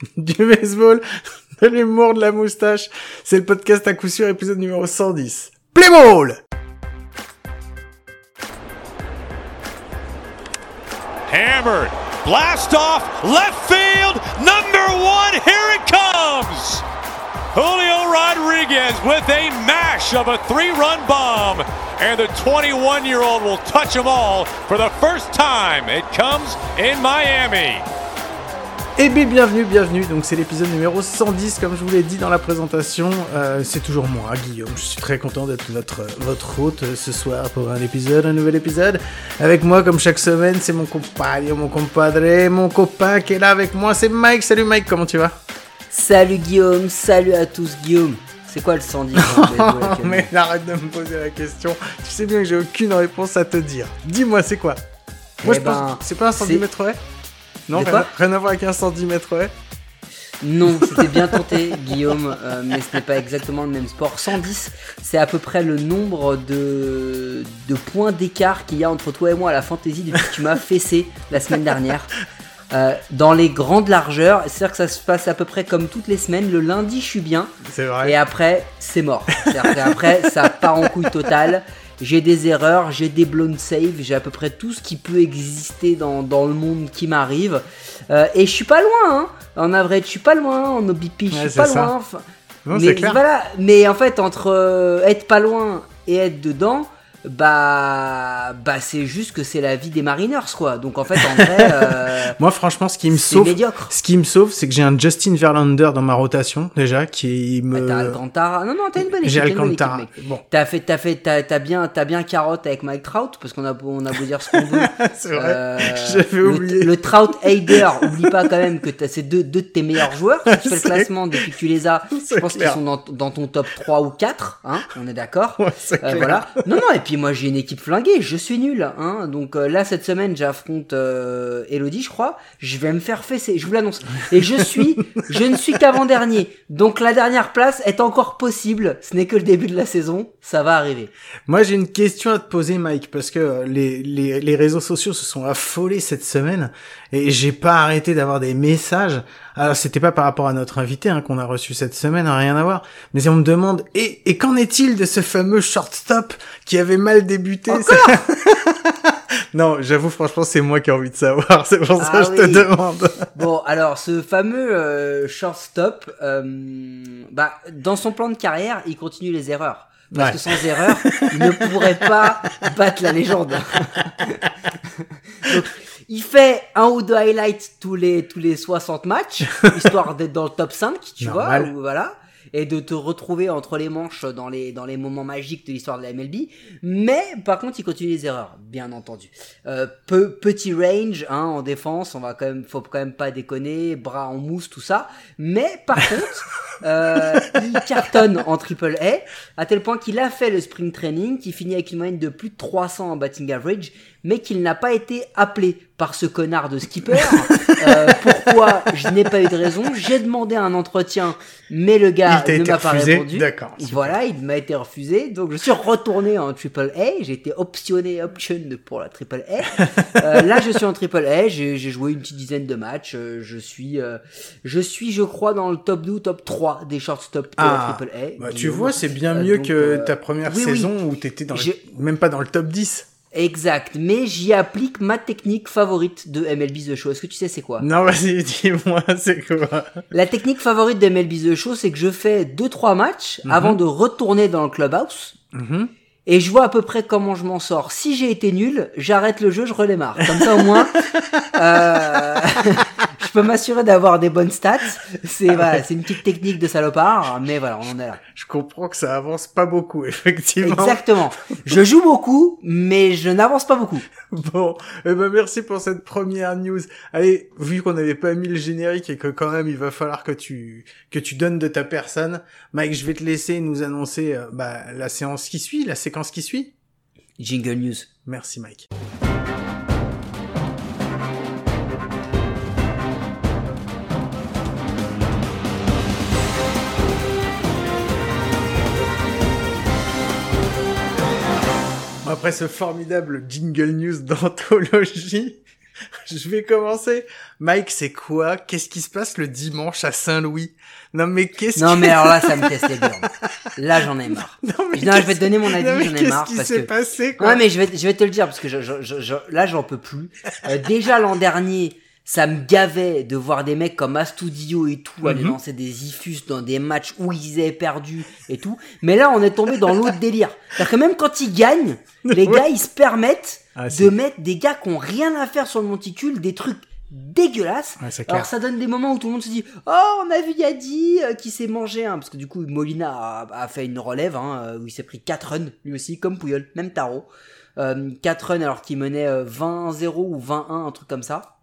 du baseball, de l'humour, de la moustache. C'est le podcast à coup sûr, épisode numéro 110. Play ball! Hammered. Blast off. Left field. Number one. Here it comes. Julio Rodriguez with a mash of a three run bomb. And the 21 year old will touch them all for the first time. It comes in Miami. Eh bien, bienvenue, bienvenue. Donc, c'est l'épisode numéro 110, comme je vous l'ai dit dans la présentation. Euh, c'est toujours moi, Guillaume. Je suis très content d'être votre, votre hôte euh, ce soir pour un épisode, un nouvel épisode. Avec moi, comme chaque semaine, c'est mon compagnon, mon compadre, mon copain qui est là avec moi. C'est Mike. Salut Mike, comment tu vas? Salut Guillaume, salut à tous Guillaume. C'est quoi le 110 Mais arrête de me poser la question. Tu sais bien que j'ai aucune réponse à te dire. Dis-moi, c'est quoi? Moi, Eh je pense ben, c'est pas un c'est- centimètre ouais? Non, rien, rien à voir avec un centimètre ouais Non, c'était bien tenté Guillaume, euh, mais ce n'est pas exactement le même sport. 110, c'est à peu près le nombre de, de points d'écart qu'il y a entre toi et moi à la fantaisie depuis que tu m'as fessé la semaine dernière. Euh, dans les grandes largeurs, c'est-à-dire que ça se passe à peu près comme toutes les semaines. Le lundi, je suis bien, C'est vrai. Et après, c'est mort. C'est-à-dire qu'après, ça part en couille totale. J'ai des erreurs, j'ai des blown save, j'ai à peu près tout ce qui peut exister dans, dans le monde qui m'arrive. Euh, et je suis pas loin, hein. En average, je suis pas loin. En OBP, je suis pas ça. loin. Enfin, Non, mais c'est clair. voilà. Mais en fait, entre euh, être pas loin et être dedans, bah, bah c'est juste que c'est la vie des Mariners, quoi. Donc en fait, en vrai, euh, Moi, franchement, ce qui me sauve, médiocre. ce qui me sauve, c'est que j'ai un Justin Verlander dans ma rotation déjà, qui me. Bah, T'as Alcantara. Non, non, t'as une bonne équipe. J'ai Alcantara. Bon, T'as fait, t'as fait, t'as, t'as bien, t'as bien carotte avec Mike Trout parce qu'on a, beau- on a beau dire ce qu'on veut. c'est vrai. Euh, J'avais le- oublié. Le, Trout Hader, oublie pas quand même que t'as c'est deux, deux de tes meilleurs joueurs. Si tu fais le classement depuis que tu les as, C'est je pense qu'ils sont dans, dans ton top 3 ou 4, hein, on est d'accord. Ouais, c'est Euh, voilà. Non, non, et puis moi j'ai une équipe flinguée, je suis nul. Hein. Donc euh, là, cette semaine, j'affronte euh, Elodie, je crois. Je vais me faire fesser, je vous l'annonce. Et je suis, je ne suis qu'avant-dernier. Donc la dernière place est encore possible. Ce n'est que le début de la saison, ça va arriver. Moi, j'ai une question à te poser, Mike, parce que euh, les, les, les réseaux sociaux se sont affolés cette semaine et j'ai pas arrêté d'avoir des messages. Alors, c'était pas par rapport à notre invité hein, qu'on a reçu cette semaine, hein, rien à voir. Mais on me demande et, et qu'en est-il de ce fameux shortstop qui avait mal débuté? Non, j'avoue, franchement, c'est moi qui ai envie de savoir. C'est pour ça Ah que je te oui. demande. Bon, alors ce fameux euh, shortstop, euh, bah, dans son plan de carrière, il continue les erreurs. Parce Ouais. que sans erreur, il ne pourrait pas battre la légende. Donc, il fait un ou deux highlights tous les, tous les 60 matchs, histoire d'être dans le top 5, tu Normal. vois, ou voilà, et de te retrouver entre les manches dans les, dans les moments magiques de l'histoire de la MLB. Mais, par contre, il continue les erreurs, bien entendu. Euh, peu, petit range, hein, en défense, on va quand même, faut quand même pas déconner, bras en mousse, tout ça. Mais, par contre, euh, il cartonne en triple A, à tel point qu'il a fait le spring training, qui finit avec une moyenne de plus de 300 en batting average, mais qu'il n'a pas été appelé par ce connard de skipper. Euh, pourquoi Je n'ai pas eu de raison. J'ai demandé un entretien, mais le gars ne m'a pas refusé répondu. D'accord. Voilà, il m'a été refusé. Donc je suis retourné en triple A. J'ai été optionné, option pour la triple A. Euh, là, je suis en triple A. J'ai j'ai joué une petite dizaine de matchs. Euh, Je suis, euh, je suis, je crois, dans le top 2 ou top 3 des shortstop de Ah, la triple A. Bah, tu vois, c'est bien Euh, mieux donc, que euh, ta première oui, oui. saison où t'étais dans le- même pas dans le top 10. Exact, mais j'y applique ma technique favorite de MLB The Show. Est-ce que tu sais c'est quoi? Non, vas-y, dis-moi, c'est quoi? La technique favorite de MLB The Show, c'est que je fais 2-3 matchs avant de retourner dans le clubhouse. Mhm. Et je vois à peu près comment je m'en sors. Si j'ai été nul, j'arrête le jeu, je redémarre. Comme ça au moins, euh, je peux m'assurer d'avoir des bonnes stats. C'est voilà, c'est une petite technique de salopard, mais voilà, on en est là. Je comprends que ça avance pas beaucoup, effectivement. Exactement. Je joue beaucoup, mais je n'avance pas beaucoup. Bon, eh ben merci pour cette première news. Allez, vu qu'on n'avait pas mis le générique et que quand même il va falloir que tu que tu donnes de ta personne, Mike, je vais te laisser nous annoncer euh, bah, la séance qui suit, la séquence qui suit. Jingle News. Merci Mike. Après ce formidable jingle news d'anthologie, Je vais commencer. Mike, c'est quoi? Qu'est-ce qui se passe le dimanche à Saint-Louis? Non mais qu'est-ce Non qui... mais alors là, ça me casse les burnes. Là, j'en ai marre. Non, mais Non, je vais qu'est-ce- te donner mon avis, Non, j'en ai qu'est-ce marre qui parce s'est que- passé quoi? Ouais, mais je vais, je vais te le dire parce que je, je, je- je- là, j'en peux plus. Euh, déjà l'an dernier, ça me gavait de voir des mecs comme Astudio et tout aller Mhm. lancer des ifus dans des matchs où ils avaient perdu et tout. Mais là, on est tombé dans l'autre délire. C'est-à-dire que même quand ils gagnent, les Ouais. gars, ils se permettent Ah, de mettre des gars qui ont rien à faire sur le monticule, des trucs dégueulasses. Ouais. Alors ça donne des moments où tout le monde se dit oh on a vu Yadi euh, qui s'est mangé un parce que du coup Molina a, a fait une relève hein, euh, où il s'est pris 4 runs lui aussi comme Puyol même tarot euh, 4 runs alors qu'il menait euh, 20-0 ou 20-1 un truc comme ça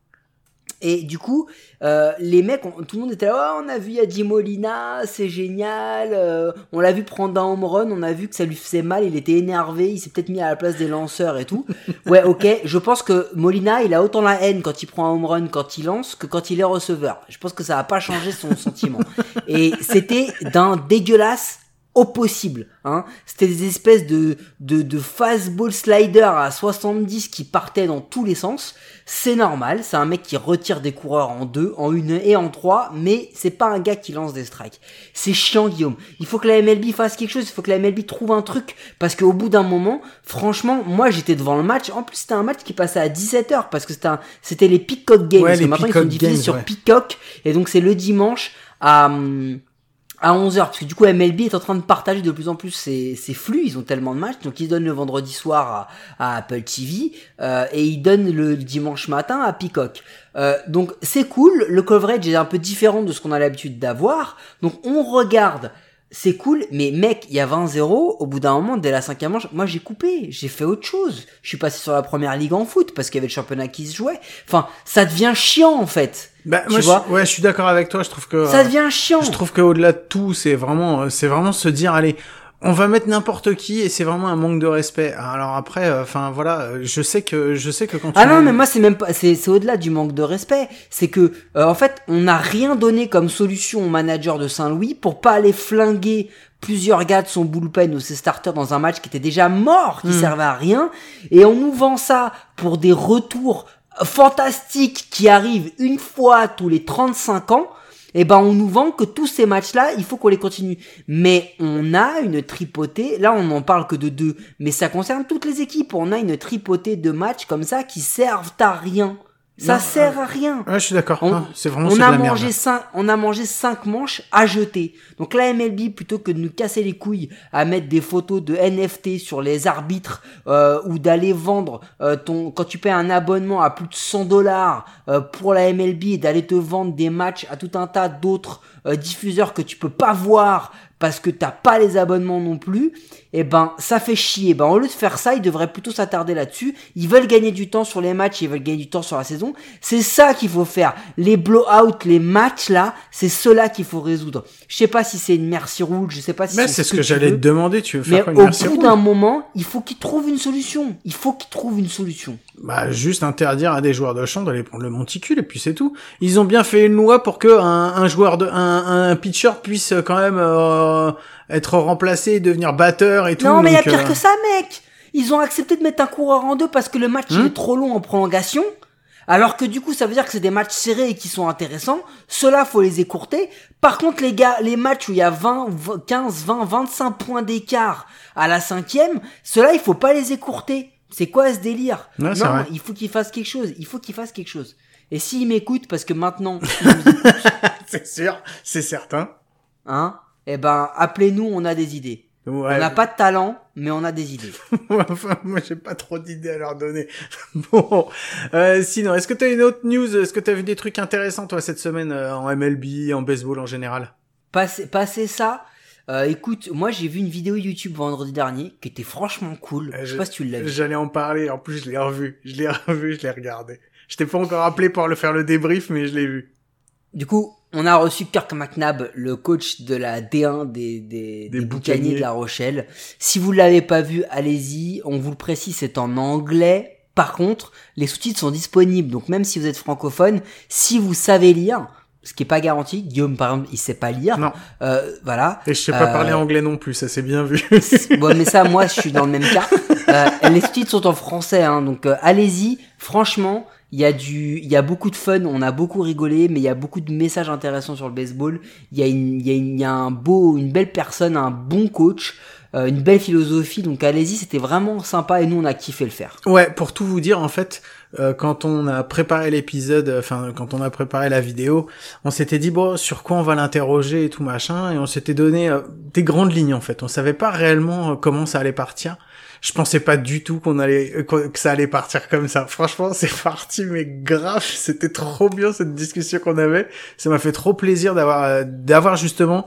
et du coup euh, les mecs tout le monde était là oh, on a vu Yadi Molina c'est génial euh, on l'a vu prendre un home run on a vu que ça lui faisait mal il était énervé il s'est peut-être mis à la place des lanceurs et tout. Ouais ok je pense que Molina il a autant la haine quand il prend un home run quand il lance que quand il est receveur. Je pense que ça a pas changé son sentiment. Et c'était d'un dégueulasse au possible. Hein. C'était des espèces de, de, de fastball slider à 70 qui partaient dans tous les sens. C'est normal, c'est un mec qui retire des coureurs en deux, en une et en trois, mais c'est pas un gars qui lance des strikes. C'est chiant, Guillaume. Il faut que la MLB fasse quelque chose, il faut que la MLB trouve un truc, parce qu'au bout d'un moment, franchement, moi j'étais devant le match. En plus, c'était un match qui passait à 17h, parce que c'était les Peacock Games. Ouais, les maintenant, ils Peacock sont diffusés Games, sur ouais. Peacock, et donc c'est le dimanche à... hum, à 11h, parce que du coup MLB est en train de partager de plus en plus ses, ses flux, ils ont tellement de matchs, donc ils donnent le vendredi soir à, à Apple TV, euh, et ils donnent le dimanche matin à Peacock. Euh, donc c'est cool, le coverage est un peu différent de ce qu'on a l'habitude d'avoir, donc on regarde, c'est cool, mais mec, il y a 20-0, au bout d'un moment, dès la cinquième manche, moi j'ai coupé, j'ai fait autre chose, je suis passé sur la première ligue en foot, parce qu'il y avait le championnat qui se jouait, enfin, ça devient chiant en fait. Bah, tu moi, je, ouais, je suis d'accord avec toi. Je trouve que Ça euh, devient chiant. je trouve qu'au-delà de tout, c'est vraiment, euh, c'est vraiment se dire, allez, on va mettre n'importe qui, et c'est vraiment un manque de respect. Alors après, enfin voilà, euh, je sais que, je sais que quand Ah tu non, mais moi c'est même pas, c'est c'est au-delà du manque de respect. C'est que euh, en fait, on n'a rien donné comme solution au manager de Saint-Louis pour pas aller flinguer plusieurs gars de son bullpen ou ses starters dans un match qui était déjà mort, qui servait à rien, et on nous vend ça pour des retours fantastiques qui arrivent une fois tous les 35 ans. Et ben on nous vend que tous ces matchs-là, il faut qu'on les continue. Mais on a une tripotée, là on n'en parle que de deux, mais ça concerne toutes les équipes. On a une tripotée de matchs comme ça qui servent à rien. Ça Non, sert à rien. Ouais, je suis d'accord. On, c'est vraiment on de a la mangé merde. cinq, on a mangé cinq manches à jeter. Donc la MLB plutôt que de nous casser les couilles à mettre des photos de NFT sur les arbitres euh, ou d'aller vendre euh, ton quand tu payes un abonnement à plus de 100 dollars euh, pour la MLB et d'aller te vendre des matchs à tout un tas d'autres euh, diffuseurs que tu peux pas voir parce que t'as pas les abonnements non plus, et ben ça fait chier. Ben au lieu de faire ça, ils devraient plutôt s'attarder là-dessus. Ils veulent gagner du temps sur les matchs, ils veulent gagner du temps sur la saison. C'est ça qu'il faut faire. Les blow-out, les matchs là, c'est cela qu'il faut résoudre. Je sais pas si c'est une merci rouge, je sais pas si Mais c'est ce que j'allais te demander. Tu veux Mais faire quoi une au bout d'un moment, il faut qu'ils trouvent une solution. Il faut qu'ils trouvent une solution. Bah, juste interdire à des joueurs de champ d'aller prendre le monticule et puis c'est tout. Ils ont bien fait une loi pour que un, un joueur de un, un pitcher puisse euh, quand même euh, être remplacé et devenir batteur et tout. non, mais il y a pire euh, que ça, mec. Ils ont accepté de mettre un coureur en deux parce que le match il Hmm. est trop long en prolongation. Alors que du coup, ça veut dire que c'est des matchs serrés et qui sont intéressants. Ceux-là, faut les écourter. Par contre, les gars, les matchs où il y a 20, 20, 15, 20, 25 points d'écart à la cinquième, ceux-là, il faut pas les écourter. C'est quoi ce délire Non, vrai. il faut qu'ils fassent quelque chose. Il faut qu'ils fassent quelque chose. Et s'ils m'écoutent, parce que maintenant, c'est sûr, c'est certain. hein, eh ben, appelez-nous, on a des idées. Ouais. On n'a pas de talent, mais on a des idées. enfin, moi, j'ai pas trop d'idées à leur donner. bon, euh, sinon, est-ce que t'as une autre news? Est-ce que t'as vu des trucs intéressants toi cette semaine euh, en MLB, en baseball en général? Passer, passer ça, euh, écoute, moi j'ai vu une vidéo YouTube vendredi dernier qui était franchement cool. Euh, je sais pas si tu l'as vu. J'allais en parler. En plus, je l'ai revu. Je l'ai revu, je l'ai regardé. Je t'ai pas encore appelé pour le faire le débrief, mais je l'ai vu. Du coup, on a reçu Kirk McNabb, le coach de la D1 des, des, des, Boucaniers. boucaniers de La Rochelle. Si vous l'avez pas vu, allez-y. On vous le précise, c'est en anglais. Par contre, les sous-titres sont disponibles. Donc même si vous êtes francophone, si vous savez lire, ce qui est pas garanti, Guillaume par exemple, il sait pas lire. Non. Euh, voilà. Et je sais pas Euh, parler anglais non plus, ça c'est bien vu. bon, mais ça, moi, je suis dans le même cas. Euh, les sous-titres sont en français, hein, donc euh, allez-y. Franchement, Il y a du, il y a beaucoup de fun. On a beaucoup rigolé, mais il y a beaucoup de messages intéressants sur le baseball. Il y a une, il y a, une- il y a un beau, une belle personne, un bon coach, euh, une belle philosophie. Donc allez-y, c'était vraiment sympa et nous on a kiffé le faire. Ouais, pour tout vous dire, en fait, euh, quand on a préparé l'épisode, euh, enfin, quand on a préparé la vidéo, on s'était dit, bon, sur quoi on va l'interroger et tout machin, et on s'était donné euh, des grandes lignes, en fait. On savait pas réellement euh, comment ça allait partir. Je pensais pas du tout qu'on allait, que ça allait partir comme ça. Franchement, c'est parti, mais grave, c'était trop bien cette discussion qu'on avait. Ça m'a fait trop plaisir d'avoir, d'avoir justement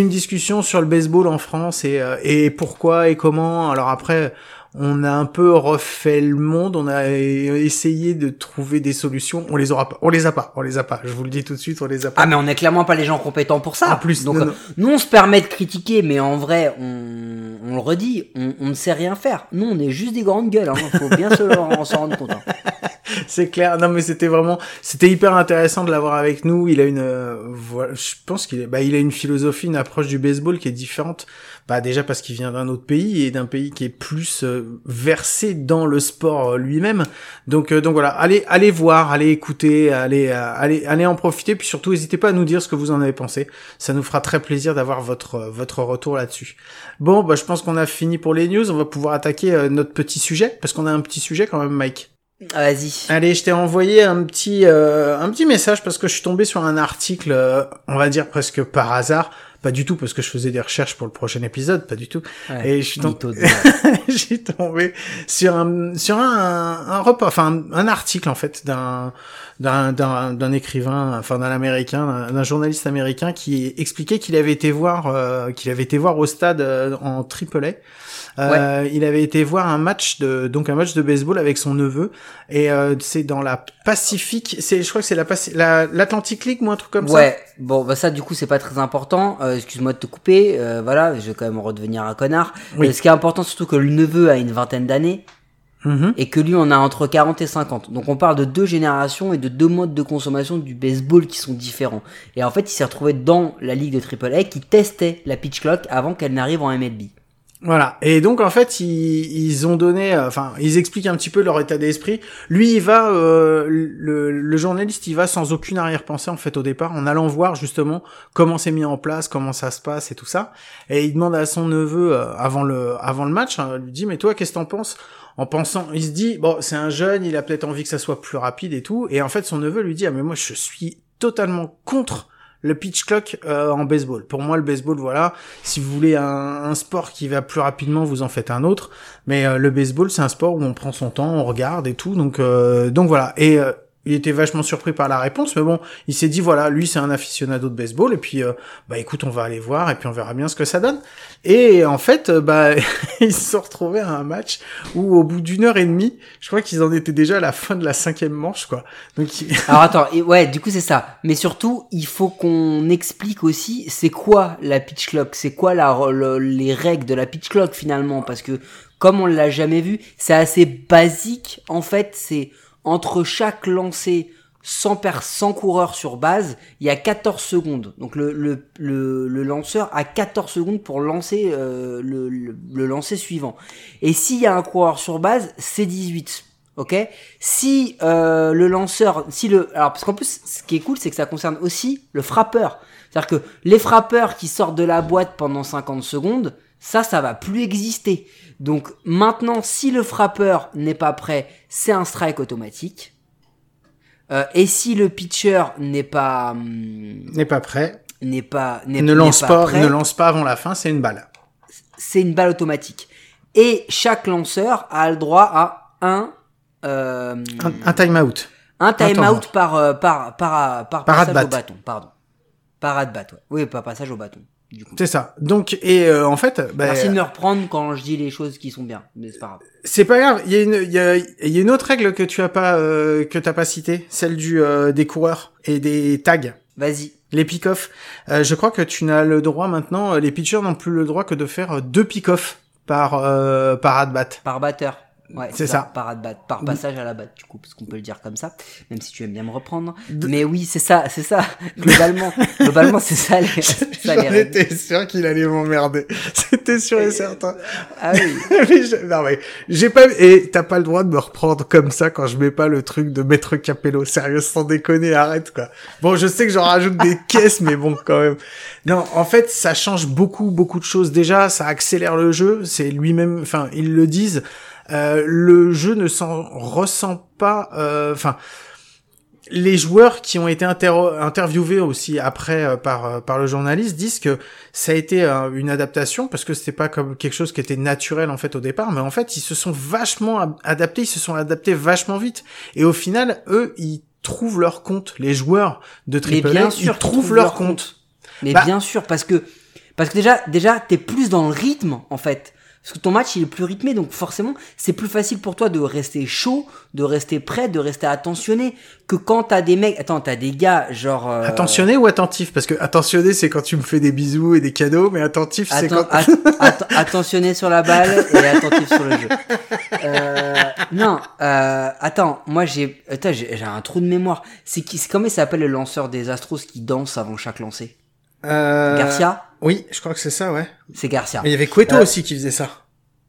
une discussion sur le baseball en France et, euh, et pourquoi et comment. Alors après, on a un peu refait le monde, on a essayé de trouver des solutions. On les aura pas, on les a pas, on les a pas. Je vous le dis tout de suite, on les a pas. Ah mais on est clairement pas les gens compétents pour ça. En plus, donc non, euh, non. nous on se permet de critiquer, mais en vrai, on, on le redit, on, on ne sait rien faire. Nous on est juste des grandes gueules, hein. faut bien se s'en rendre compte. hein. C'est clair. Non, mais c'était vraiment, c'était hyper intéressant de l'avoir avec nous. Il a une, euh, je pense qu'il bah, il a une philosophie, une approche du baseball qui est différente. Bah, déjà parce qu'il vient d'un autre pays et d'un pays qui est plus euh, versé dans le sport euh, lui-même. Donc, donc voilà. Allez, allez voir, allez écouter, allez, allez, allez en profiter. Puis surtout, n'hésitez pas à nous dire ce que vous en avez pensé. Ça nous fera très plaisir d'avoir votre, votre retour là-dessus. Bon, bah, je pense qu'on a fini pour les news. On va pouvoir attaquer notre petit sujet parce qu'on a un petit sujet quand même, Mike. Ah, Vas-y. Allez, je t'ai envoyé un petit euh, un petit message parce que je suis tombé sur un article, euh, on va dire presque par hasard, pas du tout parce que je faisais des recherches pour le prochain épisode, pas du tout. Ouais, Et je suis, tom- je tombé sur un sur un un repas, enfin un, un article en fait d'un d'un d'un d'un écrivain, enfin d'un américain, d'un- journaliste américain qui expliquait qu'il avait été voir euh, qu'il avait été voir au stade euh, en AAA. Euh, Il avait été voir un match de donc un match de baseball avec son neveu et euh, c'est dans la Pacifique, c'est je crois que c'est la Paci- la l'Atlantic League ou un truc comme ça. Ouais, bon, bah ça du coup c'est pas très important. Euh, Excuse-moi de te couper. euh, voilà, je vais quand même redevenir un connard. Oui. Euh, ce qui est important surtout que le neveu a une vingtaine d'années Mhm. et que lui on a entre 40 et 50. Donc on parle de deux générations et de deux modes de consommation du baseball qui sont différents. Et en fait il s'est retrouvé dans la ligue de AAA qui testait la pitch clock avant qu'elle n'arrive en MLB. Voilà. Et donc en fait, ils, ils ont donné, euh, enfin, ils expliquent un petit peu leur état d'esprit. Lui, il va, euh, le, le journaliste, il va sans aucune arrière-pensée en fait au départ, en allant voir justement comment c'est mis en place, comment ça se passe et tout ça. Et il demande à son neveu euh, avant le avant le match, hein, lui dit mais toi qu'est-ce que t'en penses? En pensant, il se dit bon c'est un jeune, il a peut-être envie que ça soit plus rapide et tout. Et en fait son neveu lui dit ah mais moi je suis totalement contre le pitch clock euh, en baseball. Pour moi, le baseball, voilà, si vous voulez un, un sport qui va plus rapidement, vous en faites un autre. Mais euh, le baseball, c'est un sport où on prend son temps, on regarde et tout. Donc, euh, donc voilà. Et euh, il était vachement surpris par la réponse, mais bon, il s'est dit voilà, lui c'est un aficionado de baseball et puis euh, bah écoute, on va aller voir et puis on verra bien ce que ça donne. Et en fait, euh, bah ils se sont retrouvés à un match où au bout d'une heure et demie, je crois qu'ils en étaient déjà à la fin de la cinquième manche quoi. Donc il- Alors attends, ouais, du coup c'est ça. Mais surtout, il faut qu'on explique aussi c'est quoi la pitch clock, c'est quoi la, le- les règles de la pitch clock finalement, parce que comme on l'a jamais vu, c'est assez basique. En fait, c'est entre chaque lancé 100, per 100 coureurs sur base, il y a 14 secondes. Donc le, lanceur a 14 secondes pour lancer euh, le, le, le lancer suivant. Et s'il y a un coureur sur base, c'est 18. Ok? Si euh, le lanceur, si le, alors parce qu'en plus, ce qui est cool, c'est que ça concerne aussi le frappeur. C'est-à-dire que les frappeurs qui sortent de la boîte pendant 50 secondes, ça, ça va plus exister. Donc maintenant, si le frappeur n'est pas prêt, c'est un strike automatique. Euh, et si le pitcher n'est pas hum, n'est pas prêt, n'est pas ne lance pas, prêt, ne lance pas avant la fin, c'est une balle. c'est une balle automatique. Et chaque lanceur a le droit à un euh, Un, un time out. un temps time mort. out par euh, par par par, Par passage au bâton, pardon. Par at bat, ouais. Oui, pas passage au bâton. Du coup. C'est ça. Donc et euh, en fait, bah, Merci de me reprendre quand je dis les choses qui sont bien, mais c'est pas grave. c'est pas grave. Il y a une, il y a, y a une autre règle que tu as pas, euh, que t'as pas citée, celle du euh, des coureurs et des tags. Vas-y. Les pick-off. Euh, je crois que tu n'as le droit maintenant. euh, Les pitchers n'ont plus le droit que de faire euh, deux pick-off par euh, par at bat. Par batteur. Ouais, C'est ça. Par, par passage à la batte, du coup, parce qu'on peut le dire comme ça, même si tu aimes bien me reprendre. Mais oui, c'est ça, c'est ça. Globalement, globalement, c'est ça les, J'en étais sûr qu'il allait m'emmerder. C'était sûr et certain. Ah oui. Mais je- non mais j'ai pas et t'as pas le droit de me reprendre comme ça quand je mets pas le truc de Maître Capello. Sérieux, sans déconner, arrête quoi. Bon, je sais que j'en rajoute des caisses, mais bon quand même. Non, en fait, ça change beaucoup beaucoup de choses. Déjà, ça accélère le jeu. C'est lui-même, enfin ils le disent. Euh, le jeu ne s'en ressent pas. euh, Enfin les joueurs qui ont été inter- interviewés aussi après euh, par par le journaliste disent que ça a été une adaptation parce que c'était pas comme quelque chose qui était naturel en fait au départ mais en fait ils se sont vachement adaptés ils se sont adaptés vachement vite et au final eux ils trouvent leur compte les joueurs de Mais Triple bien A, sûr, ils trouvent leur compte Mais Bah- bien sûr, parce que parce que déjà déjà t'es plus dans le rythme en fait. Parce que ton match il est plus rythmé, donc forcément c'est plus facile pour toi de rester chaud, de rester prêt, de rester attentionné que quand t'as des mecs. Attends, t'as des gars genre. euh, attentionné ou attentif? Parce que attentionné c'est quand tu me fais des bisous et des cadeaux mais attentif c'est quand at- att- attentionné sur la balle et attentif sur le jeu. Euh, non, euh, attends, moi j'ai, attends, j'ai j'ai un trou de mémoire. C'est qui, c'est comment il s'appelle le lanceur des Astros qui danse avant chaque lancer? Euh, Garcia oui je crois que c'est ça ouais C'est Garcia. mais il y avait Cueto Euh, aussi qui faisait ça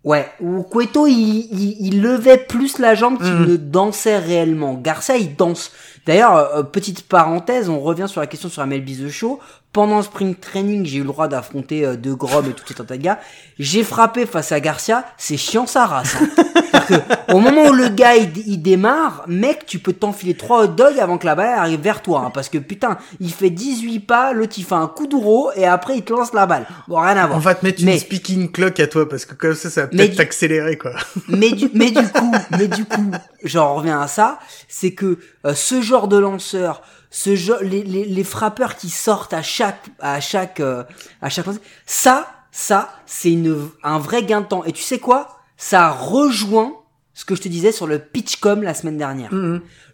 Ouais, ou Cueto il, il, il levait plus la jambe qu'il Mhm. ne dansait réellement. Garcia il danse. D'ailleurs, euh, petite parenthèse, on revient sur la question sur MLB The Show. Pendant le spring training, j'ai eu le droit d'affronter euh, De Grom et tout cet tas de gars. J'ai frappé face à Garcia, c'est chiant sa race. Hein. Que, au moment où le gars il, il démarre, mec, tu peux t'enfiler trois hot dogs avant que la balle arrive vers toi. hein. parce que putain, il fait 18 pas, l'autre il fait un coup d'euro et après il te lance la balle. Bon, rien à voir. On va te mettre une speaking clock à toi parce que comme ça, ça va peut-être t'accélérer quoi. mais du, mais du coup, mais du coup, j'en reviens à ça, c'est que euh, ce genre de lanceur, ce genre, les, les, les frappeurs qui sortent à chaque, à chaque, euh, à chaque, ça, ça, c'est une, un vrai gain de temps. Et tu sais quoi? Ça rejoint ce que je te disais sur le pitchcom la semaine dernière.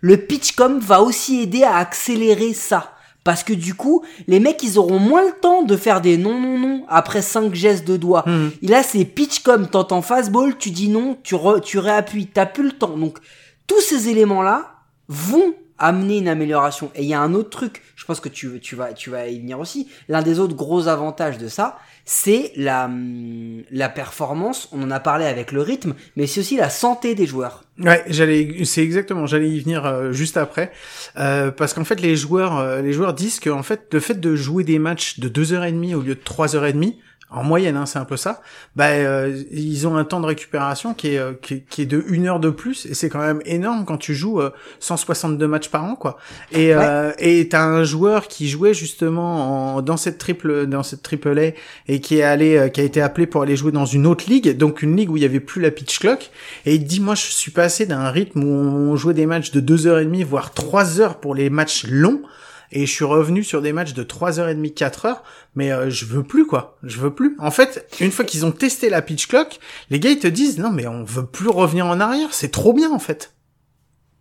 Le pitchcom va aussi aider à accélérer ça. Parce que du coup, les mecs, ils auront moins le temps de faire des non, non, non après cinq gestes de doigts. Et là, c'est pitchcom, t'entends fastball, tu dis non, tu, re- tu réappuies, t'as plus le temps. Donc, tous ces éléments-là vont amener une amélioration. Et il y a un autre truc, je pense que tu, tu, vas, tu vas y venir aussi. L'un des autres gros avantages de ça, c'est la, hum, la performance, on en a parlé avec le rythme, mais c'est aussi la santé des joueurs. Ouais, j'allais, c'est exactement, j'allais y venir euh, juste après, euh, parce qu'en fait les joueurs, euh, les joueurs disent que en fait le fait de jouer des matchs de deux heures et demie au lieu de trois heures et demie, en moyenne, hein, c'est un peu ça. Bah, euh, ils ont un temps de récupération qui est, euh, qui, est- qui est de une heure de plus, et c'est quand même énorme quand tu joues euh, 162 matchs par an, quoi. Et euh, et t'as un joueur qui jouait justement en, dans cette triple, dans cette triple A, et qui est allé, euh, qui a été appelé pour aller jouer dans une autre ligue, donc une ligue où il y avait plus la pitch clock, et il dit moi je suis passé d'un rythme où on jouait des matchs de deux heures et demie, voire trois heures pour les matchs longs et je suis revenu sur des matchs de 3h30, 4 heures, mais euh, je veux plus quoi, je veux plus. En fait, une fois qu'ils ont testé la pitch clock, les gars ils te disent non mais on veut plus revenir en arrière, c'est trop bien en fait.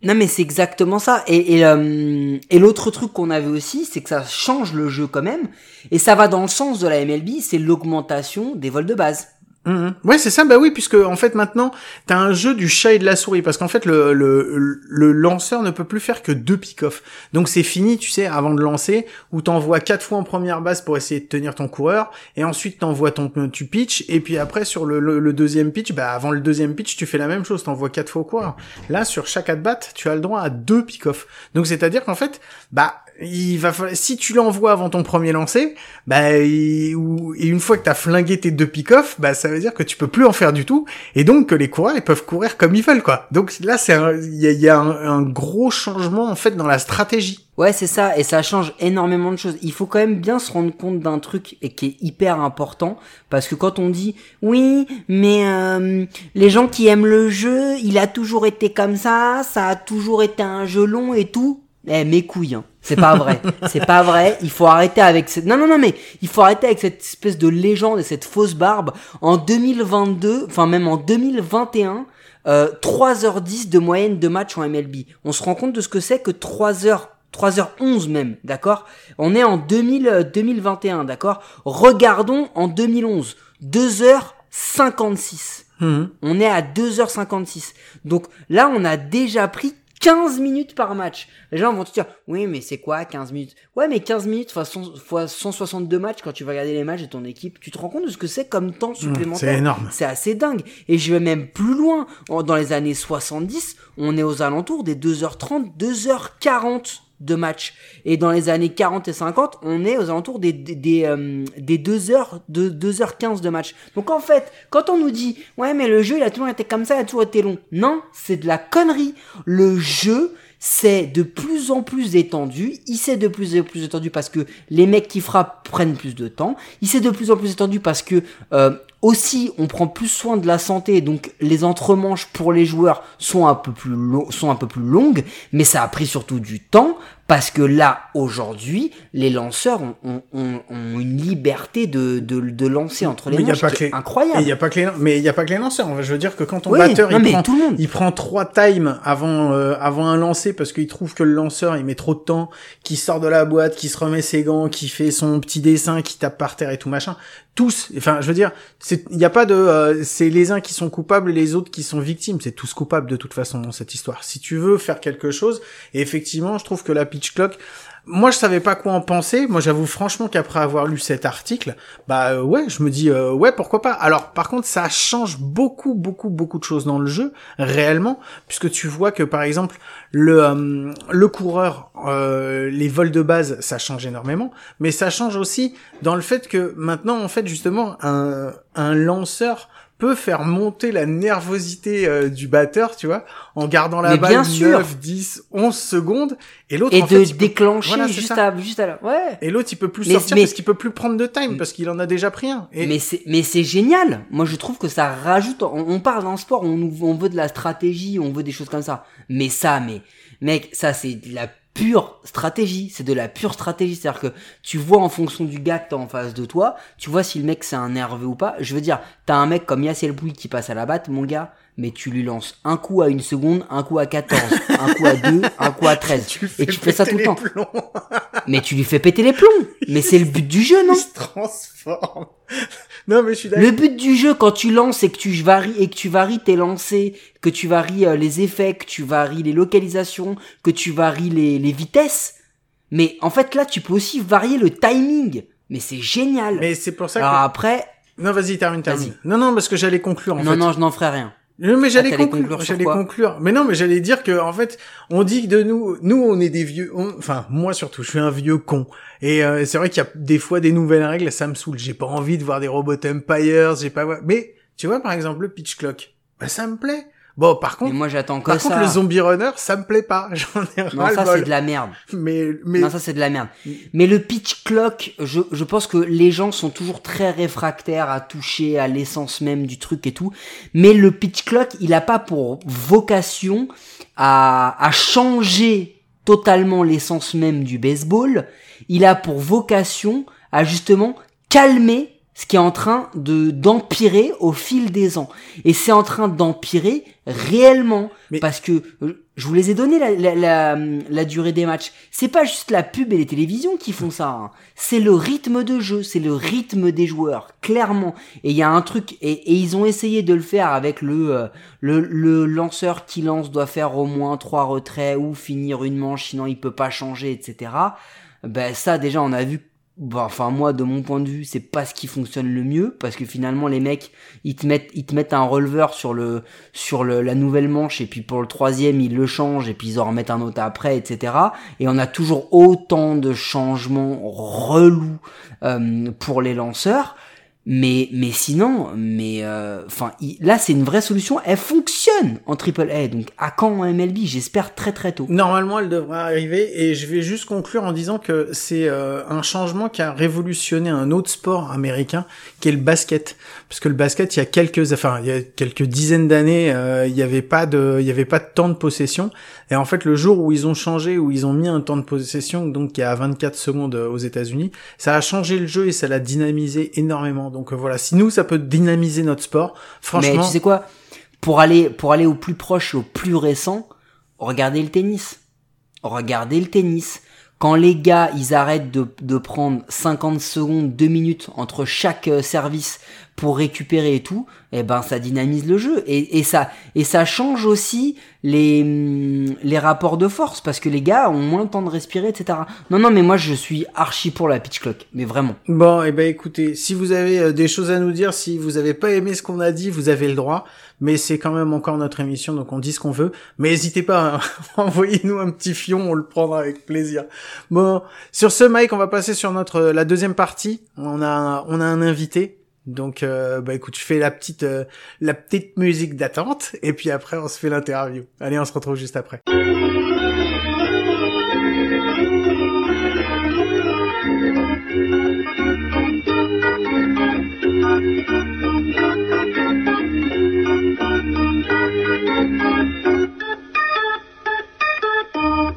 Non mais c'est exactement ça. Et, euh, et l'autre truc qu'on avait aussi, c'est que ça change le jeu quand même. Et ça va dans le sens de la MLB, c'est l'augmentation des vols de base. Mhm. Ouais, c'est ça, bah oui, puisque en fait maintenant, t'as un jeu du chat et de la souris, parce qu'en fait le, le, lanceur ne peut plus faire que deux pick-off. Donc c'est fini, tu sais, avant de lancer, où t'envoies quatre fois en première base pour essayer de tenir ton coureur, et ensuite t'envoies ton, tu pitch, et puis après sur le, le, deuxième pitch, bah avant le deuxième pitch, tu fais la même chose, t'envoies quatre fois au coureur. Là, sur chaque at-bat, tu as le droit à deux pick-off. Donc c'est-à-dire qu'en fait, bah il va falloir- si tu l'envoies avant ton premier lancer, bah il- ou- et une fois que t'as flingué tes deux pick-off, bah ça veut dire que tu peux plus en faire du tout et donc que les coureurs ils peuvent courir comme ils veulent quoi. Donc là c'est il y a, y a un, un gros changement en fait dans la stratégie. Ouais, c'est ça, et ça change énormément de choses. Il faut quand même bien se rendre compte d'un truc et qui est hyper important, parce que quand on dit oui, mais euh, les gens qui aiment le jeu, il a toujours été comme ça, ça a toujours été un jeu long et tout. Eh, mes couilles, hein. c'est pas vrai, c'est pas vrai. Il faut arrêter avec cette. Non, non, non, mais il faut arrêter avec cette espèce de légende et cette fausse barbe. En 2022, enfin même en 2021. Euh, 3h10 de moyenne de match en MLB. On se rend compte de ce que c'est que 3h 3h11 même, d'accord? On est en 2000, euh, 2021, d'accord? Regardons en 2011, 56. Mhm. On est à 2h56. Donc là, on a déjà pris 15 minutes par match. Les gens vont te dire, oui, mais c'est quoi 15 minutes? Ouais, mais 15 minutes fois, 100 fois 162 matchs, quand tu vas regarder les matchs de ton équipe, tu te rends compte de ce que c'est comme temps supplémentaire c'est énorme. C'est assez dingue. Et je vais même plus loin. Dans les années 70, on est aux alentours des 2h30, 2h40 de match. Et dans les années 40 et 50, on est aux alentours des, des, des, euh, des 2h, de 2h15 de match. Donc en fait, quand on nous dit, ouais, mais le jeu, il a toujours été comme ça, il a toujours été long. Non, c'est de la connerie. Le jeu, c'est de plus en plus étendu. Il s'est de plus en plus étendu parce que les mecs qui frappent prennent plus de temps. Il s'est de plus en plus étendu parce que euh, aussi on prend plus soin de la santé. Donc les entremanches pour les joueurs sont un peu plus lo- sont un peu plus longues, mais ça a pris surtout du temps parce que là aujourd'hui les lanceurs ont, ont, ont- une liberté de, de, de lancer entre les Mais y a manches pas que les- incroyable. il y a pas que les, mais il y a pas que les lanceurs. Je veux dire que quand ton Oui, batteur non, il prend, tout le monde. il prend trois times avant euh, avant un lancer parce qu'il trouve que le lanceur il met trop de temps, qu'il sort de la boîte, qu'il se remet ses gants, qu'il fait son petit dessin, qu'il tape par terre et tout machin. Tous, enfin, je veux dire, il y a pas de, euh, c'est les uns qui sont coupables et les autres qui sont victimes. C'est tous coupables de toute façon dans cette histoire. Si tu veux faire quelque chose, et effectivement, je trouve que la pitch clock, moi, je savais pas quoi en penser. Moi, j'avoue franchement qu'après avoir lu cet article, bah euh, ouais, je me dis euh, ouais, pourquoi pas. Alors, par contre, ça change beaucoup, beaucoup, beaucoup de choses dans le jeu réellement, puisque tu vois que par exemple le euh, le coureur, les vols de base, ça change énormément, mais ça change aussi dans le fait que maintenant, en fait, justement, un un lanceur peut faire monter la nervosité euh, du batteur, tu vois, en gardant la Mais balle bien sûr. 9, 10, 11 secondes, et l'autre Et en de fait, il peut- déclencher Voilà, juste, ça. à, juste à la... Ouais. et l'autre, il peut plus Mais- sortir mais- parce qu'il peut plus prendre de time parce qu'il en a déjà pris un. Et Mais c'est mais c'est génial. Moi je trouve que ça rajoute. On, on parle d'un sport, on, on veut de la stratégie, on veut des choses comme ça. Mais ça, mais mec, ça c'est de la pure stratégie. C'est de la pure stratégie. C'est-à-dire que tu vois en fonction du gars que t'as en face de toi, tu vois si le mec c'est un nerveux ou pas. Je veux dire, t'as un mec comme Yassel Bouy qui passe à la batte, mon gars. Mais tu lui lances un coup à une seconde, un coup à 14, un coup à 2, un coup à 13. tu Et tu fais ça tout le temps. Mais tu lui fais péter les plombs. Mais c'est le but du jeu, non? Il se transforme. Non, mais je suis. Le but du jeu quand tu lances et que tu varies et que tu varies tes lancers, que tu varies euh, les effets, que tu varies les localisations, que tu varies les, les vitesses. Mais en fait là tu peux aussi varier le timing. Mais c'est génial. Mais c'est pour ça Alors que. après, Non, vas-y, termine, termine. Non, non, parce que j'allais conclure en non fait. non je n'en ferai rien. Non, mais j'allais Ah, conclure. J'allais conclure. Mais non, mais j'allais dire que en fait, on dit que de nous, nous, on est des vieux. on- Enfin, moi surtout, je suis un vieux con. Et euh, c'est vrai qu'il y a des fois des nouvelles règles, ça me saoule. J'ai pas envie de voir des robots empires. J'ai pas. Mais tu vois, par exemple, le pitch clock. Bah, ça me plaît. Bon, par Mais contre, moi j'attends par ça. contre, le zombie runner, ça me plaît pas. J'en ai non ras ça c'est de la merde. Mais, mais. Non, ça c'est de la merde. Mais le pitch clock, je, je pense que les gens sont toujours très réfractaires à toucher à l'essence même du truc et tout. Mais le pitch clock, il a pas pour vocation à, à changer totalement l'essence même du baseball. Il a pour vocation à justement calmer ce qui est en train de d'empirer au fil des ans. Et c'est en train d'empirer réellement. Mais- Parce que euh, je vous les ai donné la, la, la, la durée des matchs. C'est pas juste la pub et les télévisions qui font ça. hein. C'est le rythme de jeu, c'est le rythme des joueurs, clairement. Et il y a un truc, et, et ils ont essayé de le faire avec le, euh, le, le lanceur qui lance doit faire au moins trois retraits ou finir une manche, sinon il peut pas changer, etc. Ben ça déjà on a vu Bon, enfin moi de mon point de vue c'est pas ce qui fonctionne le mieux parce que finalement les mecs ils te mettent ils te mettent un releveur sur le sur le, la nouvelle manche et puis pour le troisième ils le changent et puis ils en remettent un autre après etc et on a toujours autant de changements relous euh, pour les lanceurs mais mais sinon mais enfin là c'est une vraie solution elle fonctionne en triple A donc à quand en MLB j'espère très très tôt Normalement, elle devrait arriver et je vais juste conclure en disant que c'est euh, un changement qui a révolutionné un autre sport américain qui est le basket. Parce que le basket, il y a quelques, enfin, il y a quelques dizaines d'années, euh, il n'y avait pas de, il y avait pas de temps de possession. Et en fait, le jour où ils ont changé, où ils ont mis un temps de possession, donc qui est à 24 secondes euh, aux États-Unis, ça a changé le jeu et ça l'a dynamisé énormément. Donc euh, voilà, si nous ça peut dynamiser notre sport, franchement. Mais tu sais quoi? Pour aller pour aller au plus proche au plus récent, regardez le tennis. Regardez le tennis. Quand les gars, ils arrêtent de, de prendre 50 secondes, 2 minutes entre chaque euh, service pour récupérer et tout, eh ben ça dynamise le jeu et, et ça et ça change aussi les hum, les rapports de force parce que les gars ont moins de temps de respirer, etc. Non non mais moi je suis archi pour la pitch clock, mais vraiment. Bon, et eh ben écoutez, si vous avez euh, des choses à nous dire, si vous avez pas aimé ce qu'on a dit, vous avez le droit. Mais c'est quand même encore notre émission, donc on dit ce qu'on veut. Mais n'hésitez pas, hein, envoyez-nous un petit fion, on le prendra avec plaisir. Bon, sur ce, Mike, on va passer sur notre la deuxième partie. On a on a un invité. Donc, euh, bah écoute, je fais la petite euh, la petite musique d'attente, et puis après on se fait l'interview. Allez, on se retrouve juste après.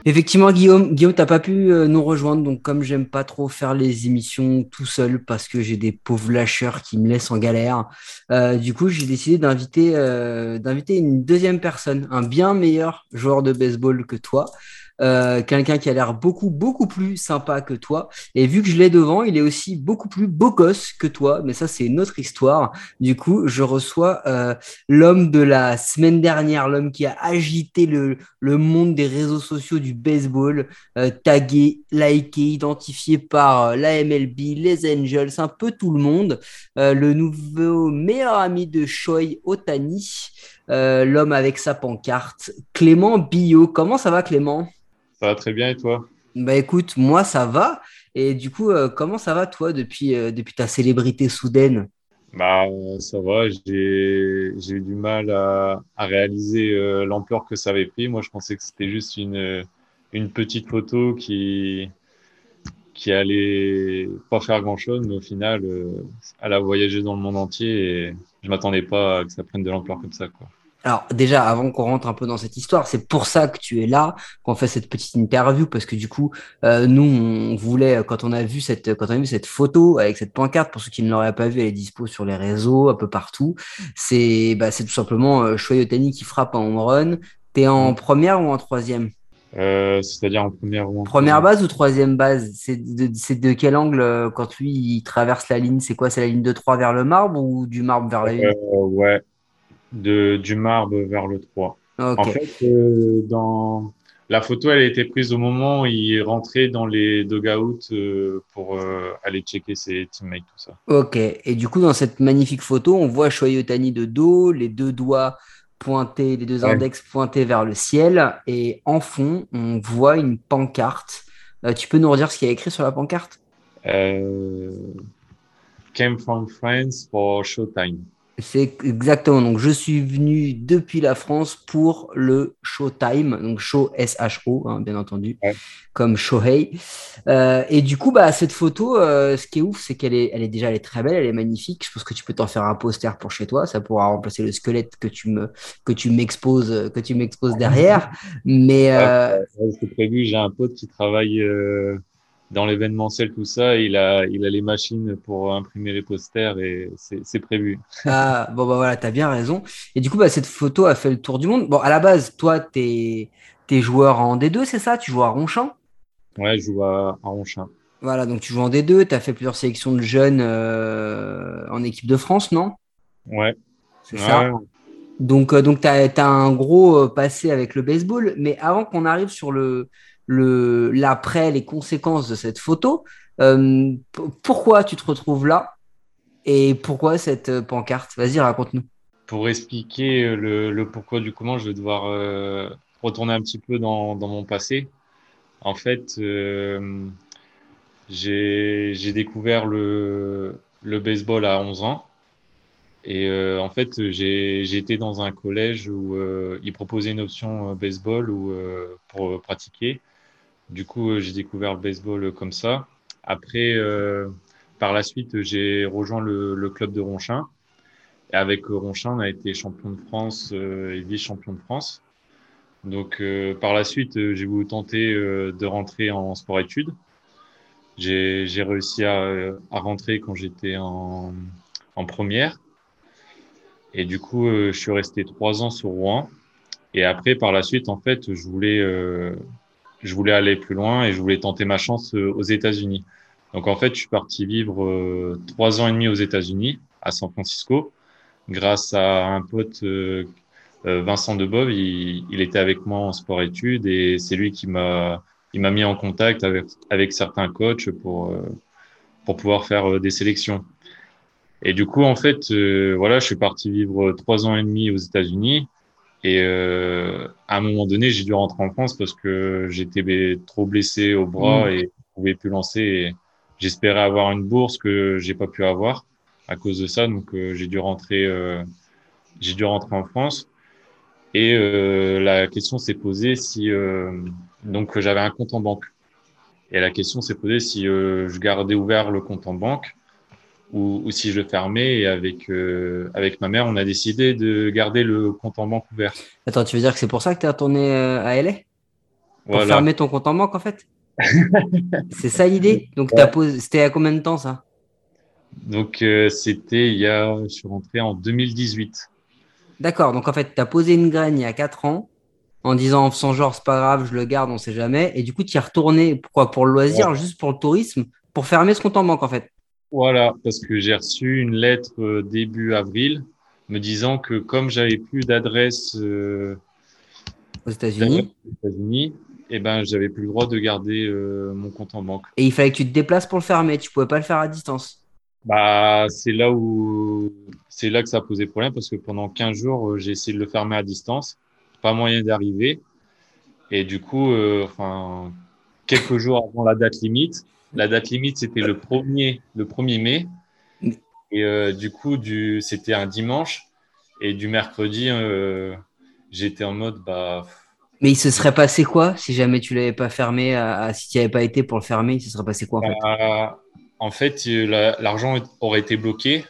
Effectivement, Guillaume, Guillaume, t'as pas pu euh, nous rejoindre, donc comme j'aime pas trop faire les émissions tout seul parce que j'ai des pauvres lâcheurs qui me laissent en galère, euh, du coup j'ai décidé euh, d'inviter une deuxième personne, un bien meilleur joueur de baseball que toi, euh, quelqu'un qui a l'air beaucoup, beaucoup plus sympa que toi. Et vu que je l'ai devant, il est aussi beaucoup plus beau gosse que toi. Mais ça, c'est une autre histoire. Du coup, je reçois euh, l'homme de la semaine dernière, l'homme qui a agité le, le monde des réseaux sociaux du baseball, euh, tagué, liké, identifié par la MLB, les Angels, un peu tout le monde. le nouveau meilleur ami de Shoei Otani. l'homme avec sa pancarte, Clément Billot. Comment ça va Clément? Ça va très bien et toi? Bah écoute, moi ça va. Et du coup, euh, comment ça va toi depuis, euh, depuis ta célébrité soudaine? Bah ça va, j'ai eu du mal à, à réaliser euh, l'ampleur que ça avait pris. Moi je pensais que c'était juste une, une petite photo qui, qui allait pas faire grand chose, mais au final, elle a voyagé dans le monde entier et je m'attendais pas à que ça prenne de l'ampleur comme ça. Quoi. Alors déjà, avant qu'on rentre un peu dans cette histoire, c'est pour ça que tu es là, qu'on fait cette petite interview, parce que du coup, euh, nous, on voulait, quand on a vu cette, quand on a vu cette photo avec cette pancarte, pour ceux qui ne l'auraient pas vu, elle est dispo sur les réseaux, un peu partout. C'est, bah, c'est tout simplement euh, Otani qui frappe en home run. T'es en première ou en troisième? Euh, C'est-à-dire en première ou en Première base ou troisième base? C'est de, c'est de quel angle euh, quand lui il traverse la ligne? C'est quoi? C'est la ligne de 3 vers le marbre ou du marbre vers la ligne Ouais, de, du marbre vers le 3. En fait, euh, dans la photo, elle a été prise au moment où il rentrait dans les dugouts euh, pour euh, aller checker ses teammates, tout ça. Ok. Et du coup, dans cette magnifique photo, on voit Shoyotani de dos, les deux doigts pointés, les deux index pointés vers le ciel. Et en fond, on voit une pancarte. tu peux nous redire ce qu'il y a écrit sur la pancarte? Came from France for Showtime. C'est exactement. Donc, je suis venu depuis la France pour le Showtime, donc Show S-H-O, hein, bien entendu, comme Shohei. Euh, et du coup, bah, cette photo, euh, ce qui est ouf, c'est qu'elle est, elle est déjà, elle est très belle, elle est magnifique. Je pense que tu peux t'en faire un poster pour chez toi. Ça pourra remplacer le squelette que tu me, que tu m'exposes, que tu m'exposes derrière. Mais euh... c'est prévu. J'ai un pote qui travaille euh, dans l'événementiel, tout ça, il a, il a les machines pour imprimer les posters et c'est prévu. Ah, bon, bah voilà, t'as bien raison. Et du coup, bah, cette photo a fait le tour du monde. Bon, à la base, toi, t'es es joueur en D2, c'est ça? Tu joues à Ronchamp? Ouais, je joue à, Ronchamp. Voilà, donc tu joues en D2, tu as fait plusieurs sélections de jeunes euh, en équipe de France, non? Ouais. C'est ça Donc, euh, donc tu as, as, un gros euh, passé avec le baseball. Mais avant qu'on arrive sur le, le l'après, les conséquences de cette photo. Euh, pourquoi tu te retrouves là et pourquoi cette euh, pancarte? Vas-y, raconte-nous. Pour expliquer euh, le, pourquoi du comment, je vais devoir retourner un petit peu dans, mon passé. En fait, j'ai découvert le, baseball à 11 ans. Et en fait, été dans un collège où ils proposaient une option baseball ou pour pratiquer. Du coup, euh, j'ai découvert le baseball euh, comme ça. Après, euh, par la suite, j'ai rejoint le, club de Ronchin. Et avec Ronchin, on a été champion de France et vice-champion de France. Donc, par la suite, j'ai voulu tenter de rentrer en sport-études. J'ai réussi à, à, rentrer quand j'étais en, en, première. Et du coup, je suis resté trois ans sur Rouen. Et après, par la suite, en fait, je voulais je voulais aller plus loin et je voulais tenter ma chance euh, aux États-Unis. Donc en fait, je suis parti vivre euh, trois ans et demi aux États-Unis à San Francisco grâce à un pote Vincent Debov. Il, il était avec moi en sport-études et c'est lui qui m'a il m'a mis en contact avec, avec certains coachs pour, pour pouvoir faire des sélections. Et du coup, en fait, voilà, je suis parti vivre trois ans et demi aux États-Unis. Et euh, à un moment donné, j'ai dû rentrer en France parce que j'étais trop blessé au bras mm. et je pouvais plus lancer. J'espérais avoir une bourse que j'ai pas pu avoir à cause de ça, donc euh, j'ai dû rentrer. Euh, j'ai dû rentrer en France. Et euh, la question s'est posée si donc j'avais un compte en banque. Et la question s'est posée si je gardais ouvert le compte en banque ou, si je le fermais. Et avec, euh, avec ma mère, on a décidé de garder le compte en banque ouvert. Attends, tu veux dire que c'est pour ça que tu es retourné euh, à LA Pour fermer ton compte en banque, en fait? C'est ça l'idée? Donc, posé... c'était à combien de temps, ça? Donc, euh, c'était il y a. Je suis rentré en 2018. D'accord. Donc, en fait, tu as posé une graine il y a 4 ans en disant en faisant genre c'est pas grave, je le garde, on sait jamais. Et du coup, tu y es retourné pourquoi? Pour le loisir, juste pour le tourisme, pour fermer ce compte en banque en fait? Voilà, parce que j'ai reçu une lettre euh, début avril me disant que comme j'avais plus d'adresse euh, aux États-Unis, États eh ben j'avais plus le droit de garder euh, mon compte en banque. Et il fallait que tu te déplaces pour le fermer, tu pouvais pas le faire à distance. Bah, c'est là où c'est là que ça a posé problème parce que pendant 15 jours, j'ai essayé de le fermer à distance, pas moyen d'arriver. Et du coup, enfin quelques jours avant la date limite, la date limite, c'était le 1er, le 1er mai. Et euh, du coup, du, c'était un dimanche. Et du mercredi, euh, j'étais en mode, bah. Mais il se serait passé quoi si jamais tu l'avais pas fermé, si tu n'y avais pas été pour le fermer, il se serait passé quoi en fait? Bah, En fait, l'argent aurait été bloqué.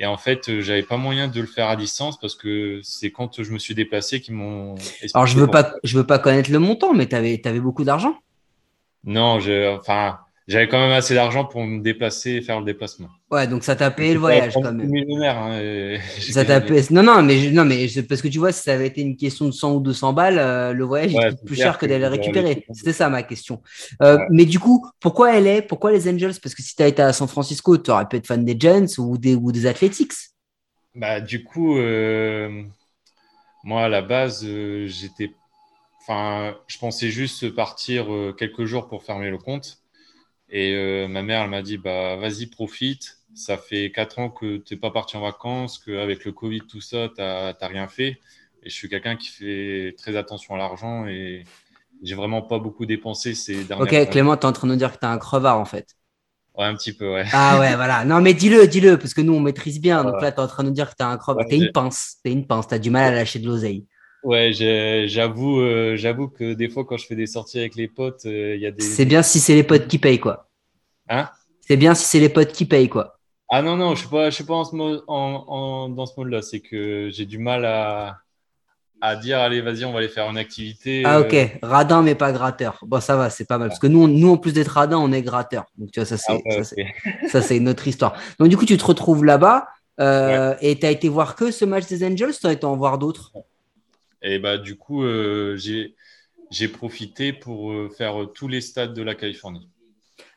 Et en fait, j'avais pas moyen de le faire à distance parce que c'est quand je me suis déplacé qu'ils m'ont. Alors, je veux pas, je veux pas connaître le montant, mais tu avais, avais, beaucoup d'argent? Non, je, enfin, j'avais quand même assez d'argent pour me déplacer et faire le déplacement. Ouais, donc ça t'a payé le voyage quand même. Millionnaire, hein, ça t'a payé... Non, non, mais, non, mais parce que tu vois, si ça avait été une question de 100 ou 200 balles, euh, le voyage ouais, est plus cher que, d'aller le récupérer. C'était ça ma question. Euh, Mais du coup, pourquoi elle est Pourquoi les Angels? Parce que si tu as été à San Francisco, tu aurais pu être fan des Giants ou des, ou des Athletics. Bah, du coup, euh, moi, à la base, j'étais. Enfin, je pensais juste partir quelques jours pour fermer le compte. Et euh, ma mère, elle m'a dit, bah, vas-y, profite. Ça fait quatre ans que tu n'es pas parti en vacances, qu'avec le Covid, tout ça, tu n'as rien fait. Et je suis quelqu'un qui fait très attention à l'argent et j'ai vraiment pas beaucoup dépensé ces dernières Ok, Clément, tu es en train de nous dire que tu es un crevard en fait. Ouais, un petit peu, ouais. Ah ouais, voilà. Non, mais dis-le, dis-le, parce que nous, on maîtrise bien. Donc là, tu es en train de nous dire que tu es un crevard. tu es une pince. Tu une pince. Tu as du mal à lâcher de l'oseille. Ouais, j'avoue, euh, j'avoue que des fois, quand je fais des sorties avec les potes, euh, il y a des. C'est bien si c'est les potes qui payent, quoi. Hein? C'est bien si c'est les potes qui payent, quoi. Ah non, non, je ne suis pas, je suis pas en ce en, dans ce mode-là. C'est que j'ai du mal à, à dire allez, vas-y, on va aller faire une activité. Ah, ok. Euh. Radin, mais pas gratteur. Bon, ça va, c'est pas mal. Parce que nous, nous en plus d'être radin, on est gratteur. Donc, tu vois, ça, c'est ah, une autre histoire. Donc, du coup, tu te retrouves là-bas euh, et tu as été voir que ce match des Angels tu as été en voir d'autres? Et bah, du coup, euh, j'ai profité pour faire tous les stades de la Californie.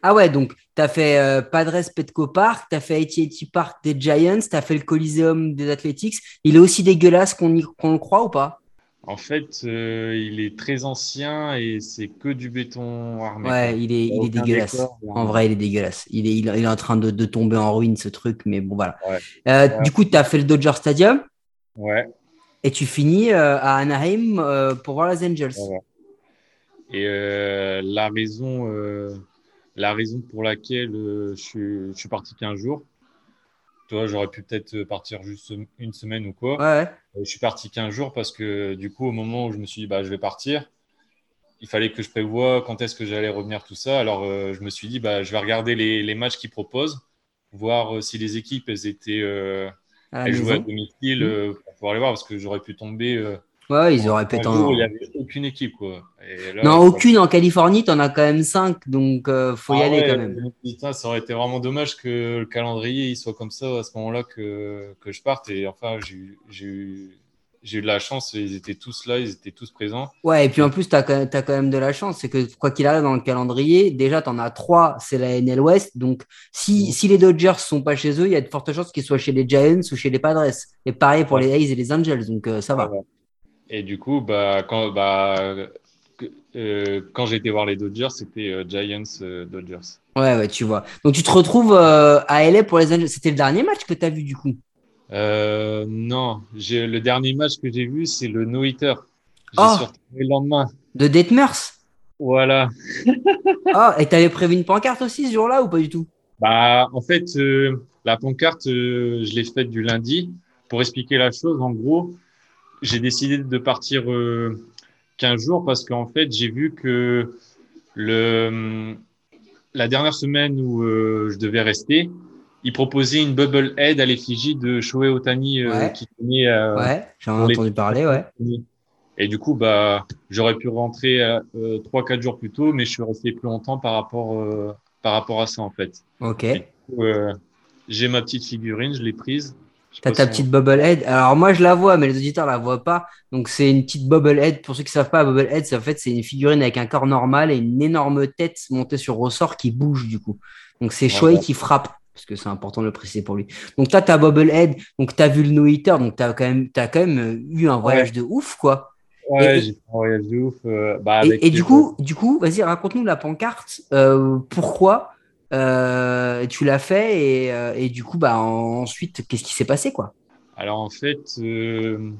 Ah ouais, donc tu as fait euh, Padres Petco Park, tu as fait AT&T Park des Giants, tu as fait le Coliseum des Athletics. Il est aussi dégueulasse qu'on le croit ou pas? En fait, euh, il est très ancien et c'est que du béton armé. Ouais, il est, il est dégueulasse. en vrai, il est dégueulasse. Il est, il, est en train de, tomber en ruine, ce truc, mais bon, voilà. Euh, du coup, tu as fait le Dodger Stadium? Ouais. Et tu finis à Anaheim pour voir les Angels. Et la raison la raison pour laquelle euh, je, suis, parti 15 jours. Toi, j'aurais pu peut-être partir juste une semaine ou quoi. Ouais. Euh, je suis parti 15 jours parce que du coup, au moment où je me suis dit, bah, je vais partir, il fallait que je prévoie quand est-ce que j'allais revenir, tout ça. Alors, euh, je me suis dit, bah, je vais regarder les, matchs qu'ils proposent, voir si les équipes, elles étaient, elles jouaient à domicile mmh. pour pouvoir les voir parce que j'aurais pu tomber Ouais, ils auraient peut-être un. Il n'y avait aucune équipe, quoi. non, aucune en Californie, tu en as quand même 5, donc euh, faut y ah aller quand même. Putain, ça aurait été vraiment dommage que le calendrier il soit comme ça à ce moment-là que, que je parte. Et enfin, j'ai eu, j'ai eu de la chance, ils étaient tous là, ils étaient tous présents. Ouais, et puis en plus, tu as, quand même de la chance, c'est que quoi qu'il arrive dans le calendrier, déjà, tu en as trois, c'est la NL West. Donc, si, si les Dodgers sont pas chez eux, il y a de fortes chances qu'ils soient chez les Giants ou chez les Padres. Et pareil pour les A's et les Angels, donc euh, ça va. Et du coup, bah, quand, bah, euh, quand j'ai été voir les Dodgers, c'était euh, Giants Dodgers. Ouais, ouais, tu vois. Donc, tu te retrouves à LA pour les Angels. C'était le dernier match que tu as vu du coup? Euh, non, le dernier match que j'ai vu, c'est le no-hitter. J'ai oh, le lendemain. De Detmers Voilà. oh, et t'avais prévu une pancarte aussi ce jour-là ou pas du tout? Bah, en fait, euh, la pancarte, euh, je l'ai faite du lundi. Pour expliquer la chose, en gros, j'ai décidé de partir 15 jours parce qu'en fait, j'ai vu que le, la dernière semaine où je devais rester, il proposait une bubble head à l'effigie de Shohei Otani euh, qui tenait. Euh, ouais, j'en ai entendu parler, ouais. Et du coup, bah, j'aurais pu rentrer euh, 3-4 jours plus tôt, mais je suis resté plus longtemps par rapport, par rapport à ça, en fait. Ok. J'ai ma petite figurine, je l'ai prise. T'as ta petite bubble head. Alors moi je la vois, mais les auditeurs la voient pas. Donc c'est une petite bubble head. Pour ceux qui savent pas, bubble head, c'est en fait c'est une figurine avec un corps normal et une énorme tête montée sur ressort qui bouge du coup. Donc c'est Shoei qui frappe parce que c'est important de le préciser pour lui. Donc, tu as ta Bobblehead, donc tu as vu le no donc tu as, quand même, as quand même euh, eu un voyage de ouf, quoi. Ouais, j'ai fait un voyage de ouf. Euh, bah, et, du, coup, du coup, vas-y, raconte-nous la pancarte. Euh, pourquoi tu l'as fait et, et, du coup, bah, ensuite, qu'est-ce qui s'est passé, quoi? Alors, en fait, tout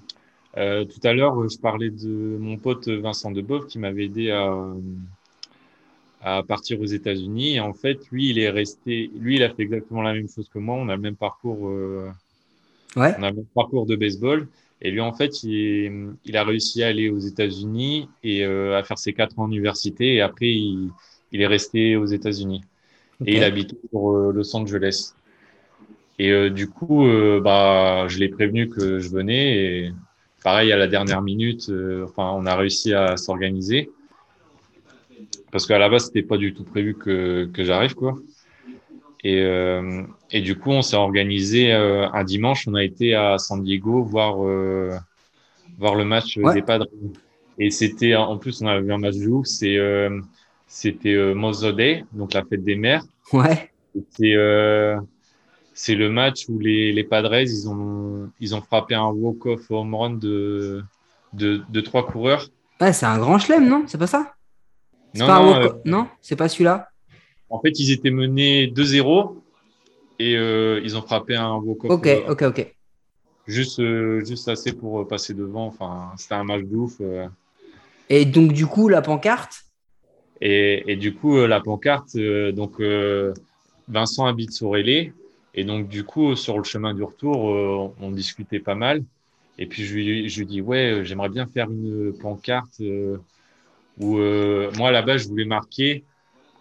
à l'heure, je parlais de mon pote Vincent Debov qui m'avait aidé à à partir aux États-Unis. Et en fait, lui, il est resté. Lui, il a fait exactement la même chose que moi. On a le même parcours. Euh, ouais. On a le même parcours de baseball. Et lui, en fait, il, il a réussi à aller aux États-Unis et euh, à faire ses quatre ans d'université. Et après, il, il, est resté aux États-Unis. Et il habite sur euh, Los Angeles. Et euh, du coup, bah, je l'ai prévenu que je venais. Et pareil, à la dernière minute, enfin, on a réussi à s'organiser parce qu'à la base, c'était pas du tout prévu que, que j'arrive, quoi. Et, euh, et du coup, on s'est organisé euh, un dimanche. On a été à San Diego voir euh, voir le match des Padres. Et c'était en plus, on a vu un match de ouf. C'est c'était Mother's Day, donc la fête des mères. Ouais. C'est c'est le match où les, les Padres ils ont ils ont frappé un walk off home run de de, de trois coureurs. Ouais, c'est un grand chelem, non? C'est pas ça? Non, non, euh, non c'est pas celui-là? En fait, ils étaient menés 2-0 et euh, ils ont frappé un walk Ok, ok, ok. Juste, euh, juste assez pour passer devant. Enfin, c'était un match de ouf. Et donc, du coup, la pancarte? Et, et, du coup, la pancarte, donc Vincent habite sur Relais. Et donc, du coup, sur le chemin du retour, on discutait pas mal. Et puis, je lui, je lui dis, ouais, j'aimerais bien faire une pancarte où euh, moi là-bas je voulais marquer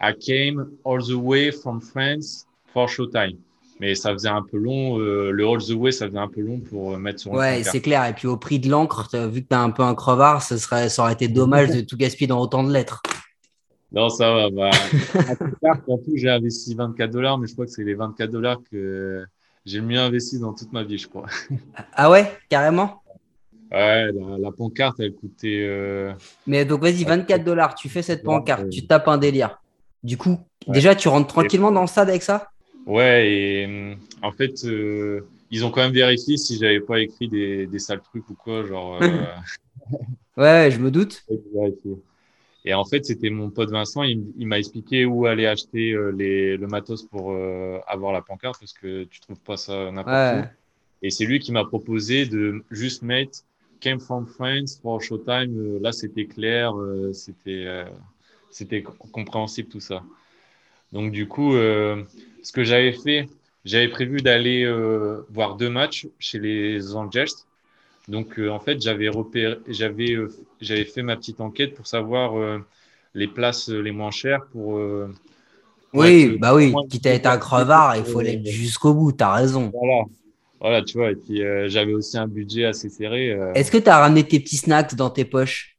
I came all the way from France for Showtime. Mais ça faisait un peu long, euh, le all the way ça faisait un peu long pour euh, mettre sur Ouais, c'est clair. Et puis au prix de l'encre, vu que tu as un peu un crevard, ça, serait, ça aurait été dommage de tout gaspiller dans autant de lettres. Non, ça va. Bah, en tout, j'ai investi 24 dollars, mais je crois que c'est les 24 dollars que j'ai le mieux investi dans toute ma vie, je crois. Ah ouais, carrément? Ouais, la, pancarte, elle coûtait. Euh, Mais donc, vas-y, 24 dollars, tu fais cette pancarte, tu tapes un délire. Du coup, déjà, tu rentres tranquillement dans le stade avec ça? Ouais, et en fait, euh, ils ont quand même vérifié si j'avais pas écrit des, des sales trucs ou quoi, genre. Euh, ouais, je me doute. Et en fait, c'était mon pote Vincent, il, m'a expliqué où aller acheter les, le matos pour avoir la pancarte parce que tu trouves pas ça n'importe où. Et c'est lui qui m'a proposé de juste mettre Came from France for Showtime, euh, là c'était clair, euh, c'était euh, c'était compréhensible tout ça. Donc du coup, ce que j'avais fait, j'avais prévu d'aller voir deux matchs chez les Angels. Donc en fait, j'avais repéré, j'avais j'avais fait ma petite enquête pour savoir les places les moins chères pour. oui, bah oui, quitte à être un crevard, il faut aller jusqu'au bout, tu as raison. Voilà. Voilà, tu vois, et puis euh, j'avais aussi un budget assez serré. Euh. Est-ce que tu as ramené tes petits snacks dans tes poches?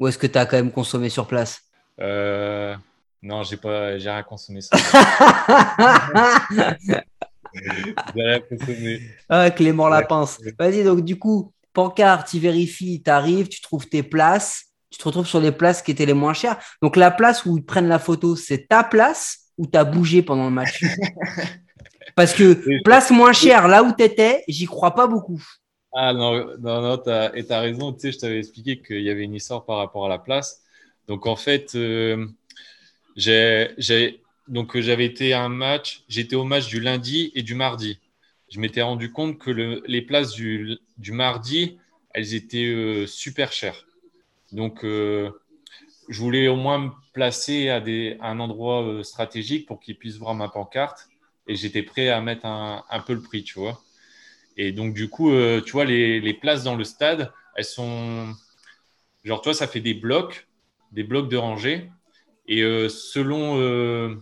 Ou est-ce que tu as quand même consommé sur place? Euh, Non, j'ai pas, j'ai rien consommé. Ça. j'ai rien consommé. Ah, Clément Lapince. Vas-y, donc du coup, pancarte, tu vérifies, tu arrives, tu trouves tes places, tu te retrouves sur les places qui étaient les moins chères. Donc la place où ils prennent la photo, c'est ta place ou tu as bougé pendant le match? Parce que place moins chère, là où tu étais, j'y crois pas beaucoup. Ah non, non, non, as, et tu as raison, tu sais, je t'avais expliqué qu'il y avait une histoire par rapport à la place. Donc en fait, euh, j'ai donc j'avais été à un match, j'étais au match du lundi et du mardi. Je m'étais rendu compte que le, les places du, du, mardi, elles étaient euh, super chères. Donc euh, je voulais au moins me placer à, des, à un endroit stratégique pour qu'ils puissent voir ma pancarte et j'étais prêt à mettre un, un, peu le prix, tu vois. Et donc, du coup, euh, tu vois, les, les, places dans le stade, elles sont. Genre, toi, ça fait des blocs, des blocs de rangée. Et euh, selon, euh,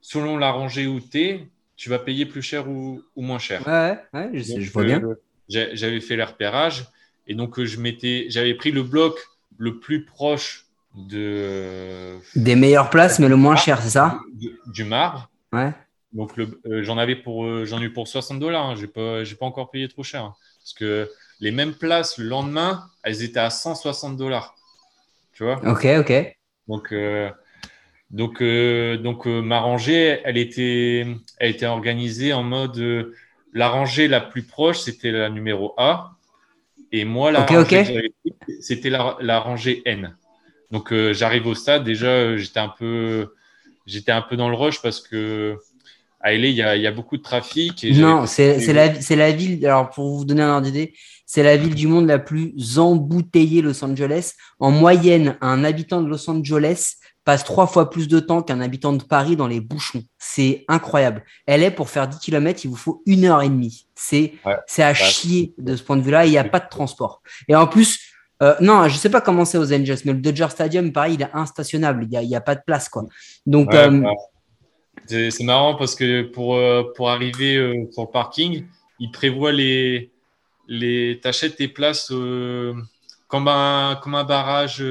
selon la rangée où tu es, tu vas payer plus cher ou, ou moins cher. Ouais, ouais je, je vois bien. J'avais fait les repérages. Et donc, je m'étais, j'avais pris le bloc le plus proche de. Des meilleures places, mais le moins cher, c'est ça? du, du marbre. Ouais. Donc euh, j'en avais pour euh, j'en ai eu pour 60 dollars. Hein. J'ai pas j'ai pas encore payé trop cher hein. parce que les mêmes places le lendemain, elles étaient à 160 dollars. Tu vois? Ok ok. Donc euh, donc donc ma rangée, elle était elle était organisée en mode la rangée la plus proche c'était la numéro A et moi la rangée c'était la, la, rangée N. Donc j'arrive au stade déjà j'étais un peu j'étais un peu dans le rush parce que à LA, il y, a, beaucoup de trafic. non, c'est la, la, ville, alors pour vous donner un ordre d'idée, c'est la ville du monde la plus embouteillée, Los Angeles. En moyenne, un habitant de Los Angeles passe trois fois plus de temps qu'un habitant de Paris dans les bouchons. C'est incroyable. Elle est pour faire 10 km, il vous faut une heure et demie. C'est à chier de ce point de vue-là. Il n'y a pas de transport. Et en plus, euh, non, je sais pas comment c'est aux Angels, mais le Dodger Stadium, pareil, il est instationnable. Il n'y a, a, pas de place, quoi. Donc, euh, c'est marrant parce que pour, euh, pour arriver euh, sur le parking, ils prévoient les. les T'achètes tes places euh, comme, un, comme un barrage,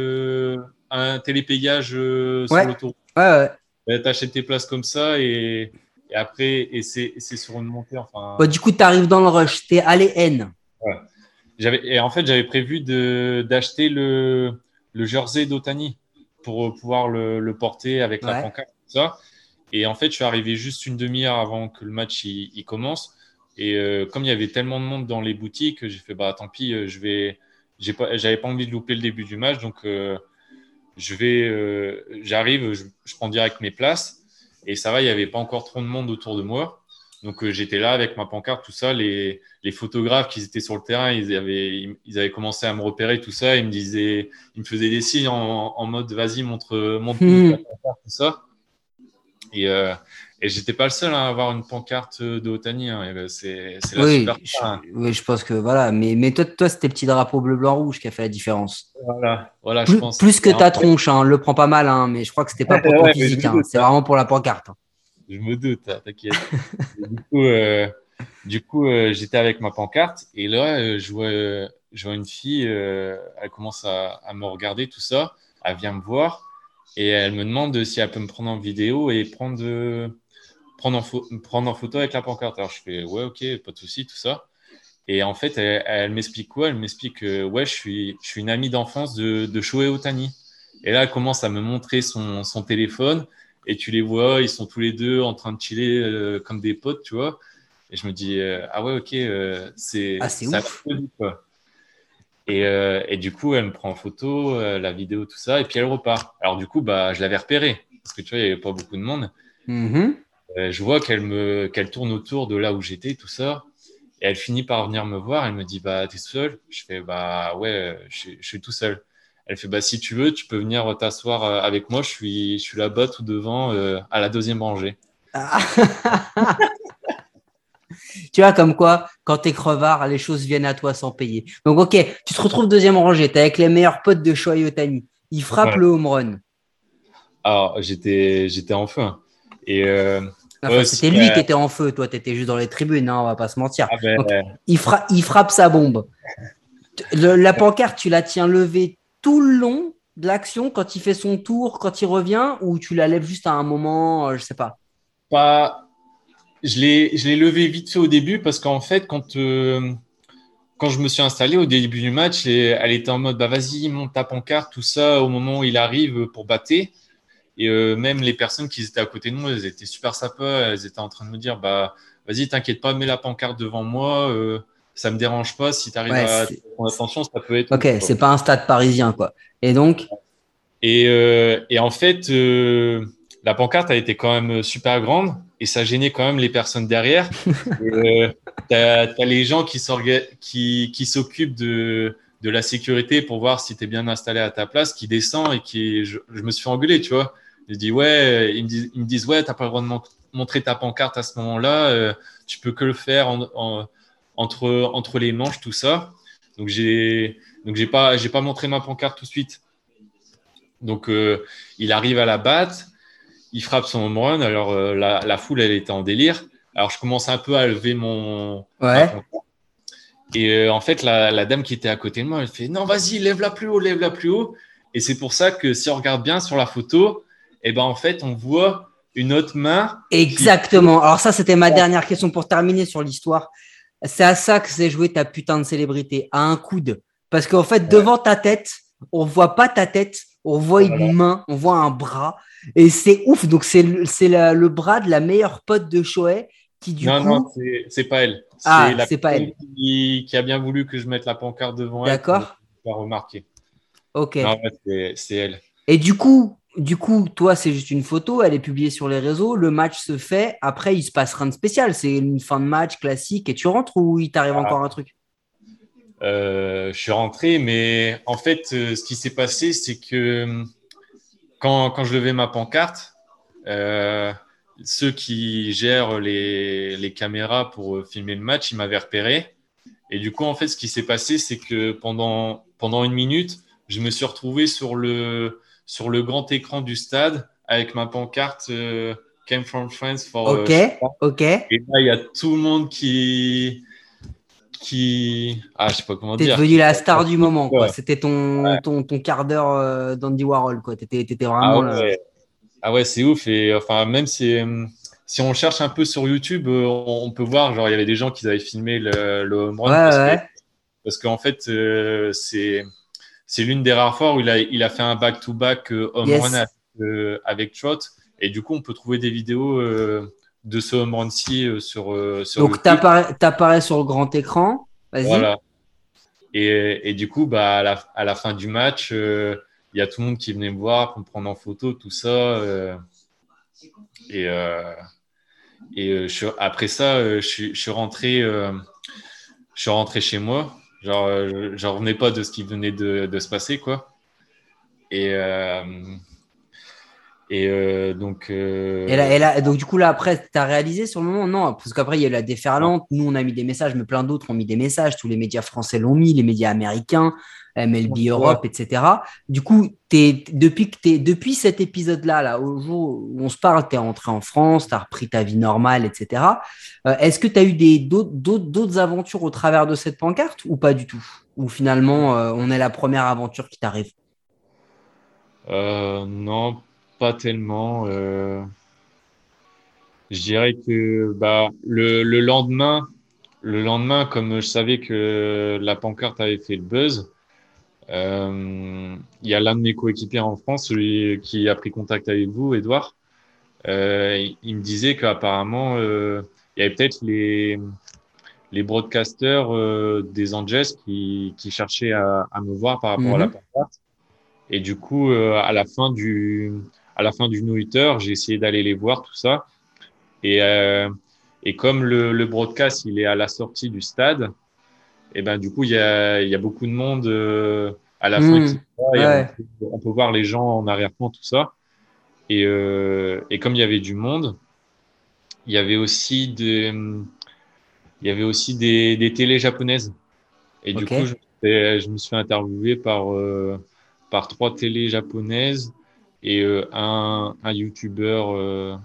un télépayage sur l'autoroute. Ouais, ouais. T'achètes tes places comme ça et, et après, et c'est sur une montée. Enfin... du coup, tu arrives dans le rush, t'es allé N. Ouais. Et en fait, j'avais prévu d'acheter le, le jersey d'Otani pour pouvoir le, le porter avec la pancarte. Ça. Et en fait, je suis arrivé juste une demi-heure avant que le match il, commence. Et euh, comme il y avait tellement de monde dans les boutiques, j'ai fait bah tant pis, euh, je vais. J'ai pas, j'avais pas envie de louper le début du match, donc euh, je vais, j'arrive, je, je, prends direct mes places. Et ça va, il y avait pas encore trop de monde autour de moi. Donc j'étais là avec ma pancarte, tout ça. Les, les, photographes qui étaient sur le terrain, ils avaient, ils avaient commencé à me repérer, tout ça. Ils me disaient, ils me faisaient des signes en, en mode vas-y, montre, montre hmm. pancarte, tout ça. Et, euh, et j'étais pas le seul à avoir une pancarte de Otani. Hein. C'est la oui, super je, hein. oui, je pense que voilà. Mais, mais toi, toi c'était le petit drapeau bleu, blanc, rouge qui a fait la différence. Voilà, voilà plus, je pense. Plus que ta tronche, hein, le prend pas mal, hein, mais je crois que c'était pas pour ton physique. Hein. c'est vraiment pour la pancarte. Je me doute, t'inquiète. du coup, euh, du coup euh, j'étais avec ma pancarte et là, je, vois, je vois une fille, elle commence à, à me regarder, tout ça. Elle vient me voir. Et elle me demande si elle peut me prendre en vidéo et prendre, prendre, en, prendre en photo avec la pancarte. Alors je fais ouais, ok, pas de souci, tout ça. Et en fait, elle, m'explique quoi? Elle m'explique que ouais, je suis, je suis une amie d'enfance de, de Shohei Otani. Et là, elle commence à me montrer son, son, téléphone. Et tu les vois, ils sont tous les deux en train de chiller euh, comme des potes, tu vois. Et je me dis, euh, ah ouais, ok, euh, c'est ah, ouf. quoi. Et, euh, et, du coup, elle me prend en photo, euh, la vidéo, tout ça, et puis elle repart. Alors du coup, bah, je l'avais repérée, parce que tu vois, il n'y avait pas beaucoup de monde. Mm-hmm. Euh, je vois qu'elle me qu'elle tourne autour de là où j'étais, tout ça. Et elle finit par venir me voir. Elle me dit, bah, t'es seul Je fais, bah, ouais, je, je, suis tout seul. Elle fait, bah, si tu veux, tu peux venir t'asseoir avec moi. Je suis, je suis là-bas, tout devant, à la deuxième rangée. Tu vois, comme quoi, quand t'es crevard, les choses viennent à toi sans payer. Donc, ok, tu te retrouves deuxième rangée, t'es avec les meilleurs potes de Shohei Otani. Il frappe le home run. Alors, j'étais, j'étais en feu. Hein. Et euh, c'était lui qui était en feu. Toi, t'étais juste dans les tribunes, hein, on va pas se mentir. Ah ben, il, il, frappe sa bombe. la pancarte, tu la tiens levée tout le long de l'action quand il fait son tour, quand il revient, ou tu la lèves juste à un moment, euh, je sais pas? Pas, je l'ai levé vite fait au début parce qu'en fait, quand, euh, quand je me suis installé au début du match, elle était en mode bah vas-y, monte ta pancarte, tout ça, au moment où il arrive pour battre. Et euh, même les personnes qui étaient à côté de moi, elles étaient super sympas. Elles étaient en train de me dire bah vas-y, t'inquiète pas, mets la pancarte devant moi. Euh, ça me dérange pas. Si tu arrives à prendre attention, ça peut être. Ok, c'est pas un stade parisien quoi. Et donc. Et, euh, et en fait, la pancarte a été quand même super grande et ça gênait quand même les personnes derrière. euh, tu as, les gens qui s'occupent qui, qui de, de la sécurité pour voir si tu es bien installé à ta place, qui descend et qui. Je, me suis fait engueuler, tu vois. Je dis, ouais, ils me disent, ils me disent ouais, tu pas le droit de montrer ta pancarte à ce moment-là, euh, tu peux que le faire en, entre, entre les manches, tout ça. Donc, j'ai pas, pas montré ma pancarte tout de suite. Donc, euh, il arrive à la batte il frappe son home run. Alors, euh, la, foule, elle était en délire. Alors, je commence un peu à lever mon. Ouais. Et euh, en fait, la, dame qui était à côté de moi, elle fait Non, vas-y, lève-la plus haut, lève-la plus haut. Et c'est pour ça que si on regarde bien sur la photo, eh ben, en fait, on voit une autre main. Exactement. Alors, ça, c'était ma dernière question pour terminer sur l'histoire. C'est à ça que c'est joué ta putain de célébrité, à un coude. Parce qu'en fait, devant ta tête, on voit pas ta tête, on voit une main, on voit un bras. Et c'est ouf. Donc, c'est le, le bras de la meilleure pote de Shoei qui, du non, coup. Non, c'est pas elle. Ah, c'est pas elle. Qui, a bien voulu que je mette la pancarte devant elle. D'accord. Pas remarquer. Ok. c'est elle. Et du coup, du coup, toi, c'est juste une photo, elle est publiée sur les réseaux, le match se fait, après, il se passe rien de spécial. C'est une fin de match classique et tu rentres ou il t'arrive ah. encore un truc? Je suis rentré, mais en fait, euh, ce qui s'est passé, c'est que quand, quand, je levais ma pancarte, euh, ceux qui gèrent les, les, caméras pour filmer le match, ils m'avaient repéré. Et du coup, en fait, ce qui s'est passé, c'est que pendant, pendant une minute, je me suis retrouvé sur le, sur le grand écran du stade avec ma pancarte euh, Came from France for. Euh, ok, ok. Et là, il y a tout le monde qui, qui. Ah, je sais pas comment dire. T'es devenu la star du moment, quoi. C'était ton, ton, ton, quart d'heure euh, d'Andy Warhol, quoi. T'étais, étais vraiment. Ah ouais, ah ouais c'est ouf. Et enfin, même si, si on cherche un peu sur YouTube, euh, on peut voir, genre, il y avait des gens qui avaient filmé le, le home run. Ouais, parce qu'en fait, euh, c'est. C'est l'une des rares fois où il a, il a fait un back-to-back home run avec, avec Trot. Et du coup, on peut trouver des vidéos de ce home run-ci euh, sur, euh, sur. Donc, tu apparais sur le grand écran. Voilà. Et, et, du coup, bah, à, la, à la fin du match, euh, il y a tout le monde qui venait me voir pour me prendre en photo, tout ça. et et je, après ça, je, je, suis rentré, je suis rentré chez moi. Genre, je revenais pas de ce qui venait de, de se passer, quoi. Et, et euh, donc. Euh... Et, là, et là, donc, du coup, là, après, tu as réalisé sur le moment? Non, parce qu'après, il y a eu la déferlante. Nous, on a mis des messages, mais plein d'autres ont mis des messages. Tous les médias français l'ont mis, les médias américains, MLB Europe, etc. Du coup, es, depuis, que es, depuis cet épisode-là, là, au jour où on se parle, tu es rentré en France, tu as repris ta vie normale, etc. Euh, Est-ce que tu as eu d'autres aventures au travers de cette pancarte ou pas du tout? Ou finalement, on est la première aventure qui t'arrive? Euh, Non, pas tellement. Euh, je dirais que bah, le, le, lendemain, le lendemain, comme je savais que la pancarte avait fait le buzz, euh, il y a l'un de mes coéquipiers en France, celui qui a pris contact avec vous, Edouard. Euh, il me disait qu'apparemment, il y avait peut-être les, les broadcasters des Angels qui, qui cherchaient à, à, me voir par rapport à la mhm. pancarte. Et du coup, à la fin du, à la fin du no j'ai essayé d'aller les voir, tout ça. Et, euh, et comme le, le, broadcast, il est à la sortie du stade, et ben du coup, il y a, il y a beaucoup de monde euh, à la fin. Mmh. on, peut, voir les gens en arrière-plan, tout ça. Et, euh, et comme il y avait du monde, il y avait aussi des, il y avait aussi des, des télés japonaises. Et du coup, je, je, me suis fait interviewer par, par trois télés japonaises et euh, un, un youtubeur euh,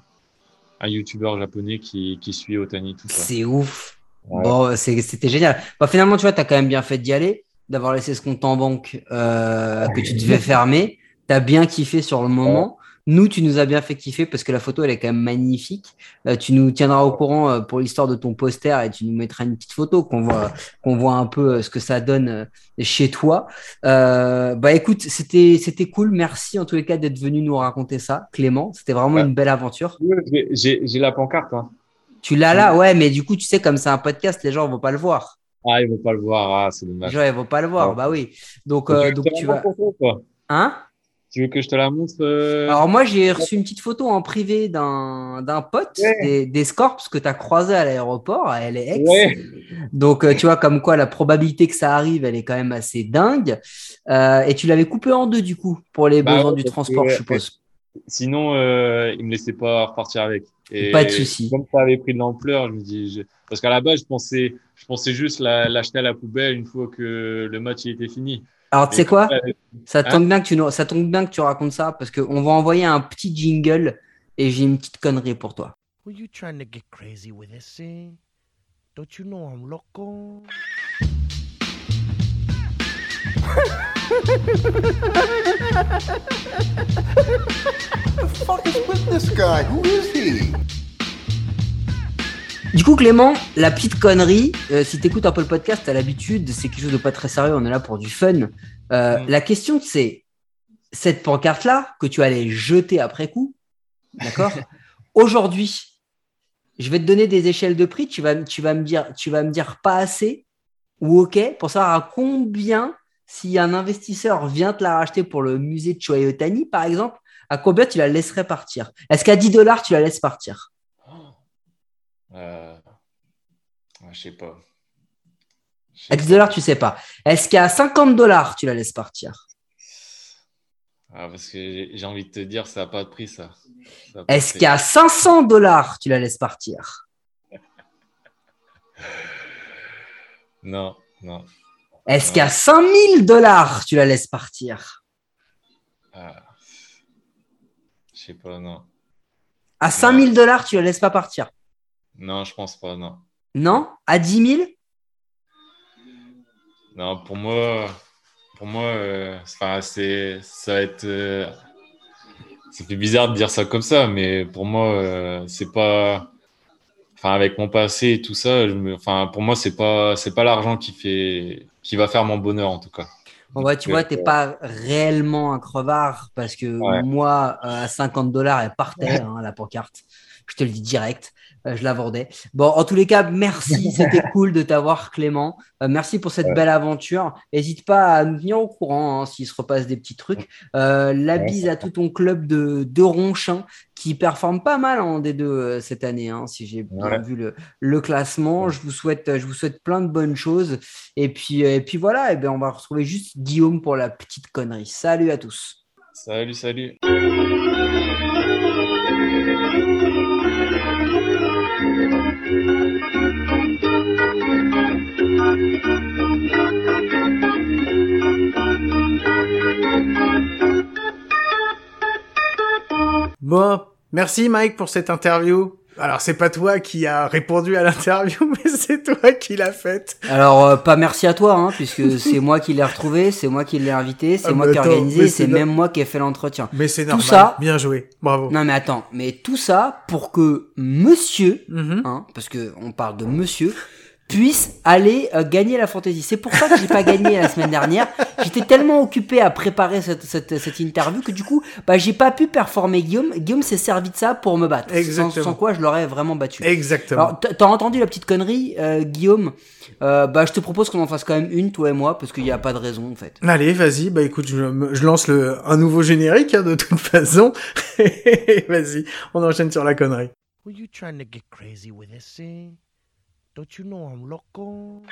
un youtubeur japonais qui, qui suit Otani. C'est ouf. Bon, c'était génial. Bah, finalement, tu vois, tu as quand même bien fait d'y aller, d'avoir laissé ce compte en banque euh, que tu devais fermer. Tu as bien kiffé sur le moment. Nous, tu nous as bien fait kiffer parce que la photo, elle est quand même magnifique. Euh, tu nous tiendras au courant euh, pour l'histoire de ton poster et tu nous mettras une petite photo qu'on voit, qu'on voit un peu euh, ce que ça donne chez toi. Euh, bah écoute, c'était, c'était cool. Merci en tous les cas d'être venu nous raconter ça, Clément. C'était vraiment Ouais. une belle aventure. J'ai- la pancarte. Hein. Tu l'as là, ouais, mais du coup, tu sais, comme c'est un podcast, les gens vont pas le voir. Ah, ils vont pas le voir. Ah, c'est Les dommage. gens, ils vont pas le voir. Ouais. Bah oui. Donc, euh, donc tu vas. Hein? Tu veux que je te la montre euh, Alors moi j'ai reçu une petite photo en privé d'un d'un pote Ouais. des, des Scorps que tu as croisé à l'aéroport à LAX. Ouais. Donc euh, tu vois comme quoi la probabilité que ça arrive elle est quand même assez dingue. Euh, et tu l'avais coupé en deux du coup pour les Bah besoins ouais, du transport que, je suppose. Sinon, euh, il me laissait pas repartir avec. Et Pas de souci. Comme ça avait pris de l'ampleur, je me dis, je- parce qu'à la base, je pensais, je pensais juste la- l'acheter à la poubelle une fois que le match il était fini. Alors tu sais quoi ça, Hein tombe bien que tu nous- ça tombe bien que tu racontes ça parce qu'on va envoyer un petit jingle et j'ai une petite connerie pour toi. Were you trying to get crazy with this? Don't you know I'm loco? fuck is with this guy? Who is he? Du coup, Clément, la petite connerie, euh, si t'écoutes un peu le podcast, t'as l'habitude, c'est quelque chose de pas très sérieux, on est là pour du fun. Euh. La question, c'est cette pancarte-là que tu allais jeter après coup, d'accord Aujourd'hui, je vais te donner des échelles de prix, tu vas, tu vas, me, dire, tu vas me dire pas assez ou ok pour savoir à combien, si un investisseur vient te la racheter pour le musée de Choyotani, par exemple, à combien tu la laisserais partir? Est-ce qu'à 10 dollars, tu la laisses partir? Euh, je sais pas. Je À sais 10 pas. dollars, tu sais pas. Est-ce qu'à 50 dollars, tu la laisses partir? Ah, parce que j'ai j'ai envie de te dire, ça n'a pas de prix, ça. Est-ce qu'à 500 dollars, tu la laisses partir? Non, non. Est-ce Ouais. qu'à 5000 dollars, tu la laisses partir? Ah. Je sais pas, non. À 5000 dollars, tu la laisses pas partir Non, je pense pas, non. Non? À 10 000 Non, pour moi, pour moi, euh, c'est, ça va être, euh, ça fait bizarre de dire ça comme ça, mais pour moi, euh, c'est pas, enfin, avec mon passé et tout ça, je me, enfin, pour moi, c'est pas, c'est pas l'argent qui fait, qui va faire mon bonheur en tout cas. Bon, ouais, tu vois, t'es euh, pas réellement un crevard parce que Ouais. moi, à 50 dollars, elle partait, hein, la pancarte. Je te le dis direct. Euh, je la vendais. Bon, en tous les cas, merci. C'était cool de t'avoir, Clément. Euh, merci pour cette Ouais. belle aventure. N'hésite pas à nous tenir au courant hein, s'il se repasse des petits trucs. Euh, la Ouais, bise à tout ton club de, de Ronchin qui performe pas mal en D2 euh, cette année, hein, si j'ai bien Ouais. vu le, le classement. Je vous souhaite, je vous souhaite plein de bonnes choses. Et puis, et puis voilà, et ben on va retrouver juste Guillaume pour la petite connerie. Salut à tous. Salut, salut. Bon, merci Mike pour cette interview. Alors c'est pas toi qui a répondu à l'interview, mais c'est toi qui l'as faite. Alors, euh, pas merci à toi, hein, puisque c'est moi qui l'ai retrouvé, c'est moi qui l'ai invité, c'est Ah, moi qui ai organisé, c'est no- même moi qui ai fait l'entretien. Mais c'est Tout normal. ça- Bien joué. Bravo. Non mais attends, mais tout ça pour que monsieur, Mhm. hein, parce que on parle de monsieur, puisse aller euh, gagner la fantaisie. C'est pour ça que j'ai pas gagné la semaine dernière. J'étais tellement occupé à préparer cette, cette, cette interview que du coup, bah, j'ai pas pu performer Guillaume. Guillaume s'est servi de ça pour me battre. Sans, Exactement. sans quoi je l'aurais vraiment battu. Exactement. Alors, t'as entendu la petite connerie, euh, Guillaume? Euh, Bah, je te propose qu'on en fasse quand même une, toi et moi, parce qu'il n'y a pas de raison, en fait. Allez, vas-y. Bah écoute, je, lance le un nouveau générique hein, de toute façon. vas-y, on enchaîne sur la connerie. Were you trying to get crazy with this scene? Don't you know I'm loco?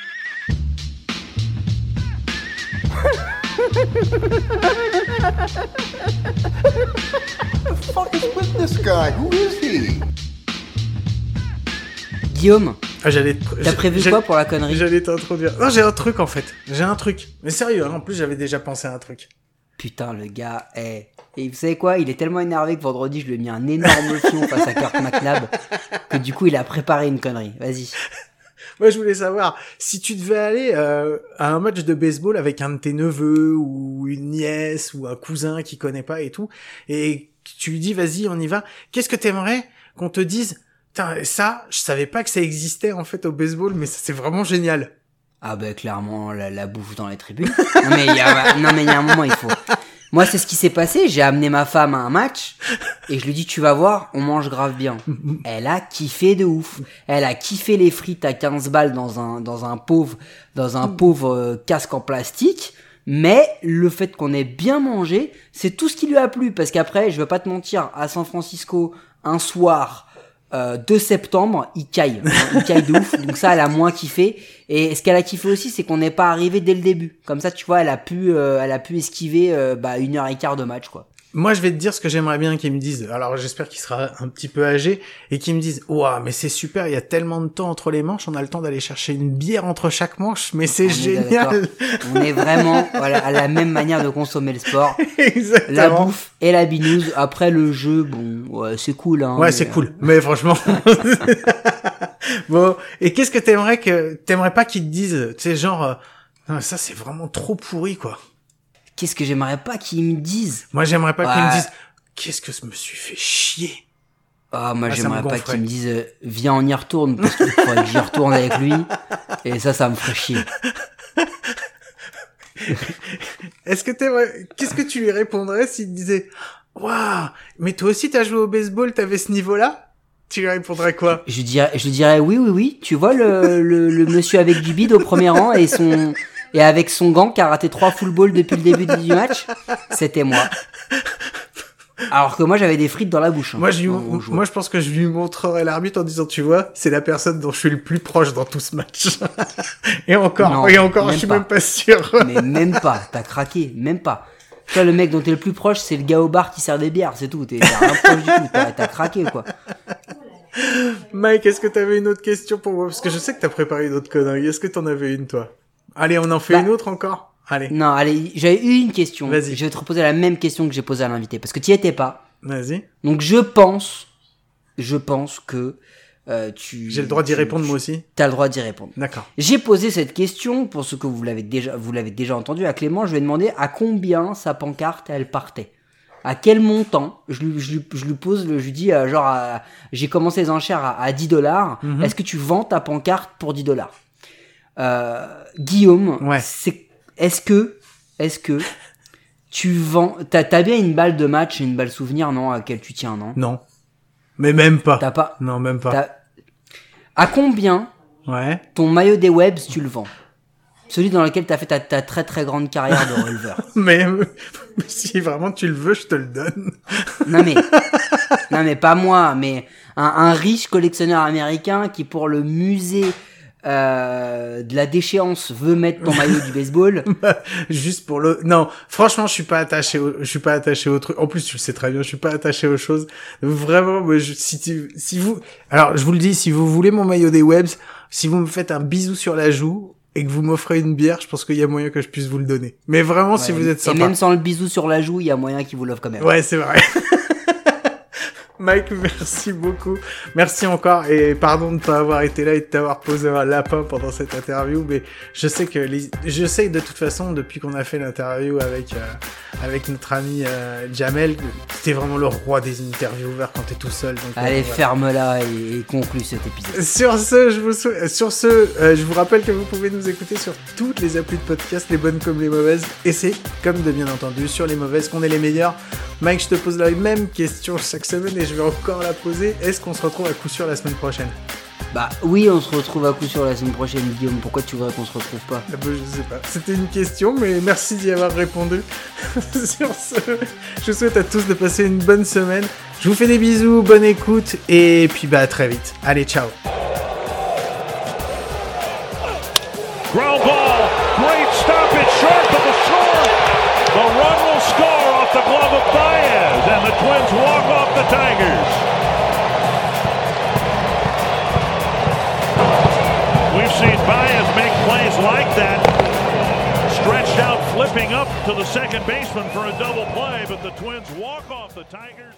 fuck is with this guy? Who is he? Guillaume, Ah, j'allais. t'as prévu quoi pour la connerie J'allais t'introduire. Non, j'ai un truc en fait. J'ai un truc. Mais sérieux, hein, en plus j'avais déjà pensé à un truc. Putain, le gars, eh. Et vous savez quoi? Il est tellement énervé que vendredi, je lui ai mis un énorme fion face à Kurt McNabb que du coup, il a préparé une connerie. Vas-y. Moi, je voulais savoir si tu devais aller euh, à un match de baseball avec un de tes neveux ou une nièce ou un cousin qui connaît pas et tout, et tu lui dis vas-y, on y va. Qu'est-ce que t'aimerais qu'on te dise ça, je savais pas que ça existait en fait au baseball, mais c'est vraiment génial. Ah bah clairement la, la bouffe dans les tribunes. non mais il y a un moment il faut. Moi c'est ce qui s'est passé. J'ai amené ma femme à un match et je lui dis tu vas voir, on mange grave bien. Elle a kiffé de ouf. Elle a kiffé les frites à 15 balles dans un dans un pauvre dans un pauvre euh, casque en plastique. Mais le fait qu'on ait bien mangé, c'est tout ce qui lui a plu. Parce qu'après, je vais pas te mentir, à San Francisco, un soir, euh, 2 septembre, il caille. hein, il caille de ouf. Donc ça, elle a moins kiffé. Et ce qu'elle a kiffé aussi, c'est qu'on n'est pas arrivé dès le début. Comme ça, tu vois, elle a pu, euh, elle a pu esquiver euh, bah, une heure et quart de match, quoi. Moi, je vais te dire ce que j'aimerais bien qu'ils me disent. Alors, j'espère qu'il sera un petit peu âgé et qu'ils me disent, waouh, mais c'est super, il y a tellement de temps entre les manches, on a le temps d'aller chercher une bière entre chaque manche, mais c'est génial. On est vraiment voilà, à la même manière de consommer le sport. La Exactement. bouffe et la binouse. Après le jeu, bon, ouais, c'est cool. Hein, Ouais, c'est euh, cool. Mais franchement. bon. Et qu'est-ce que t'aimerais que, t'aimerais pas qu'ils te disent, tu sais, genre, euh, Non, ça c'est vraiment trop pourri, quoi. Qu'est-ce que j'aimerais pas qu'ils me disent? Moi, j'aimerais pas qu'ils me disent, qu'est-ce que je me suis fait chier? Ah, moi Ah, j'aimerais me pas qu'ils me disent euh, viens on y retourne parce qu'il faudrait que j'y retourne avec lui et ça ça me ferait chier. Est-ce que t'aimerais, qu'est-ce que tu lui répondrais s'il te disait, waouh, mais toi aussi t'as joué au baseball, t'avais ce niveau-là? Tu lui répondrais quoi? Je dirais je dirais oui oui oui, tu vois le, le, le monsieur avec du bide au premier rang et son et avec son gant qui a raté trois full balls depuis le début du match, c'était moi. Alors que moi j'avais des frites dans la bouche. hein, Moi, je moi, je pense que je lui montrerais l'arbitre en disant, tu vois, c'est la personne dont je suis le plus proche dans tout ce match. et encore, Non, et encore, je suis pas. même pas sûr. Mais même pas, t'as craqué, même pas. Toi, le mec dont t'es le plus proche, c'est le gars au bar qui sert des bières, c'est tout. T'es t'es rien proche du tout, t'as t'as craqué quoi. Mike, est-ce que t'avais une autre question pour moi? Parce que je sais que t'as préparé d'autres conneries. Est-ce que t'en avais une, toi? Allez, on en fait Bah. une autre encore? Allez, Non, allez, j'avais eu une question. Vas-y. Je vais te reposer la même question que j'ai posée à l'invité, parce que t'y étais pas. vas-y. Donc je pense, je pense que euh, tu. J'ai le droit d'y tu- répondre, tu- moi aussi? T'as le droit d'y répondre. D'accord. J'ai posé cette question pour ce que vous l'avez déjà, vous l'avez déjà entendu à Clément. Je lui ai demandé à combien sa pancarte elle partait. À quel montant? Je lui, je lui, je lui pose, je lui dis euh, genre, j'ai commencé les enchères à, à 10 dollars. Mhm. Est-ce que tu vends ta pancarte pour 10 dollars? Guillaume, Ouais. c'est, est-ce que, est-ce que tu vends, t'as, t'as bien une balle de match, et une balle souvenir, non, à laquelle tu tiens, non? Non. Mais même pas. T'as pas, Non, même pas. à combien Ouais. ton maillot des Webs, tu le vends? Celui dans lequel tu as fait ta, ta très très grande carrière de releveur. Mais, mais si vraiment tu le veux, je te le donne. Non mais, non mais pas moi, mais un, un riche collectionneur américain qui pour le musée euh, de la déchéance veut mettre ton maillot du baseball. Juste pour le. Non, franchement, je suis pas attaché. Au... Je suis pas attaché au truc. En plus, tu le sais très bien, je suis pas attaché aux choses. Vraiment, moi, je... si tu, si vous, alors je vous le dis, si vous voulez mon maillot des Webs, si vous me faites un bisou sur la joue et que vous m'offrez une bière, je pense qu'il y a moyen que je puisse vous le donner. Mais vraiment, si vous êtes Et sympa. même sans le bisou sur la joue, il y a moyen qu'il vous l'offre quand même. Ouais, c'est vrai. Mike, merci beaucoup. Merci encore et pardon de ne pas avoir été là et de t'avoir posé un lapin pendant cette interview, mais je sais que les... je sais que de toute façon depuis qu'on a fait l'interview avec euh, avec notre ami euh, Jamel, t'es vraiment le roi des intervieweurs quand t'es tout seul. Donc, euh, Allez, voilà. ferme-la et, et conclue cet épisode. Sur ce, je vous sou- sur ce, euh, je vous rappelle que vous pouvez nous écouter sur toutes les applis de podcast, les bonnes comme les mauvaises, et c'est comme de bien entendu sur les mauvaises qu'on est les meilleurs. Mike, je te pose la même question chaque semaine et je vais encore la poser. Est-ce qu'on se retrouve à coup sûr la semaine prochaine? Bah oui, on se retrouve à coup sûr la semaine prochaine, Guillaume. Pourquoi tu voudrais qu'on se retrouve pas? Ah bah, Je sais pas. C'était une question, mais merci d'y avoir répondu. sur ce, je souhaite à tous de passer une bonne semaine. Je vous fais des bisous, bonne écoute, et puis bah à très vite. Allez, ciao Ground ball. Like that. Stretched out, flipping up to the second baseman for a double play, but the Twins walk off the Tigers.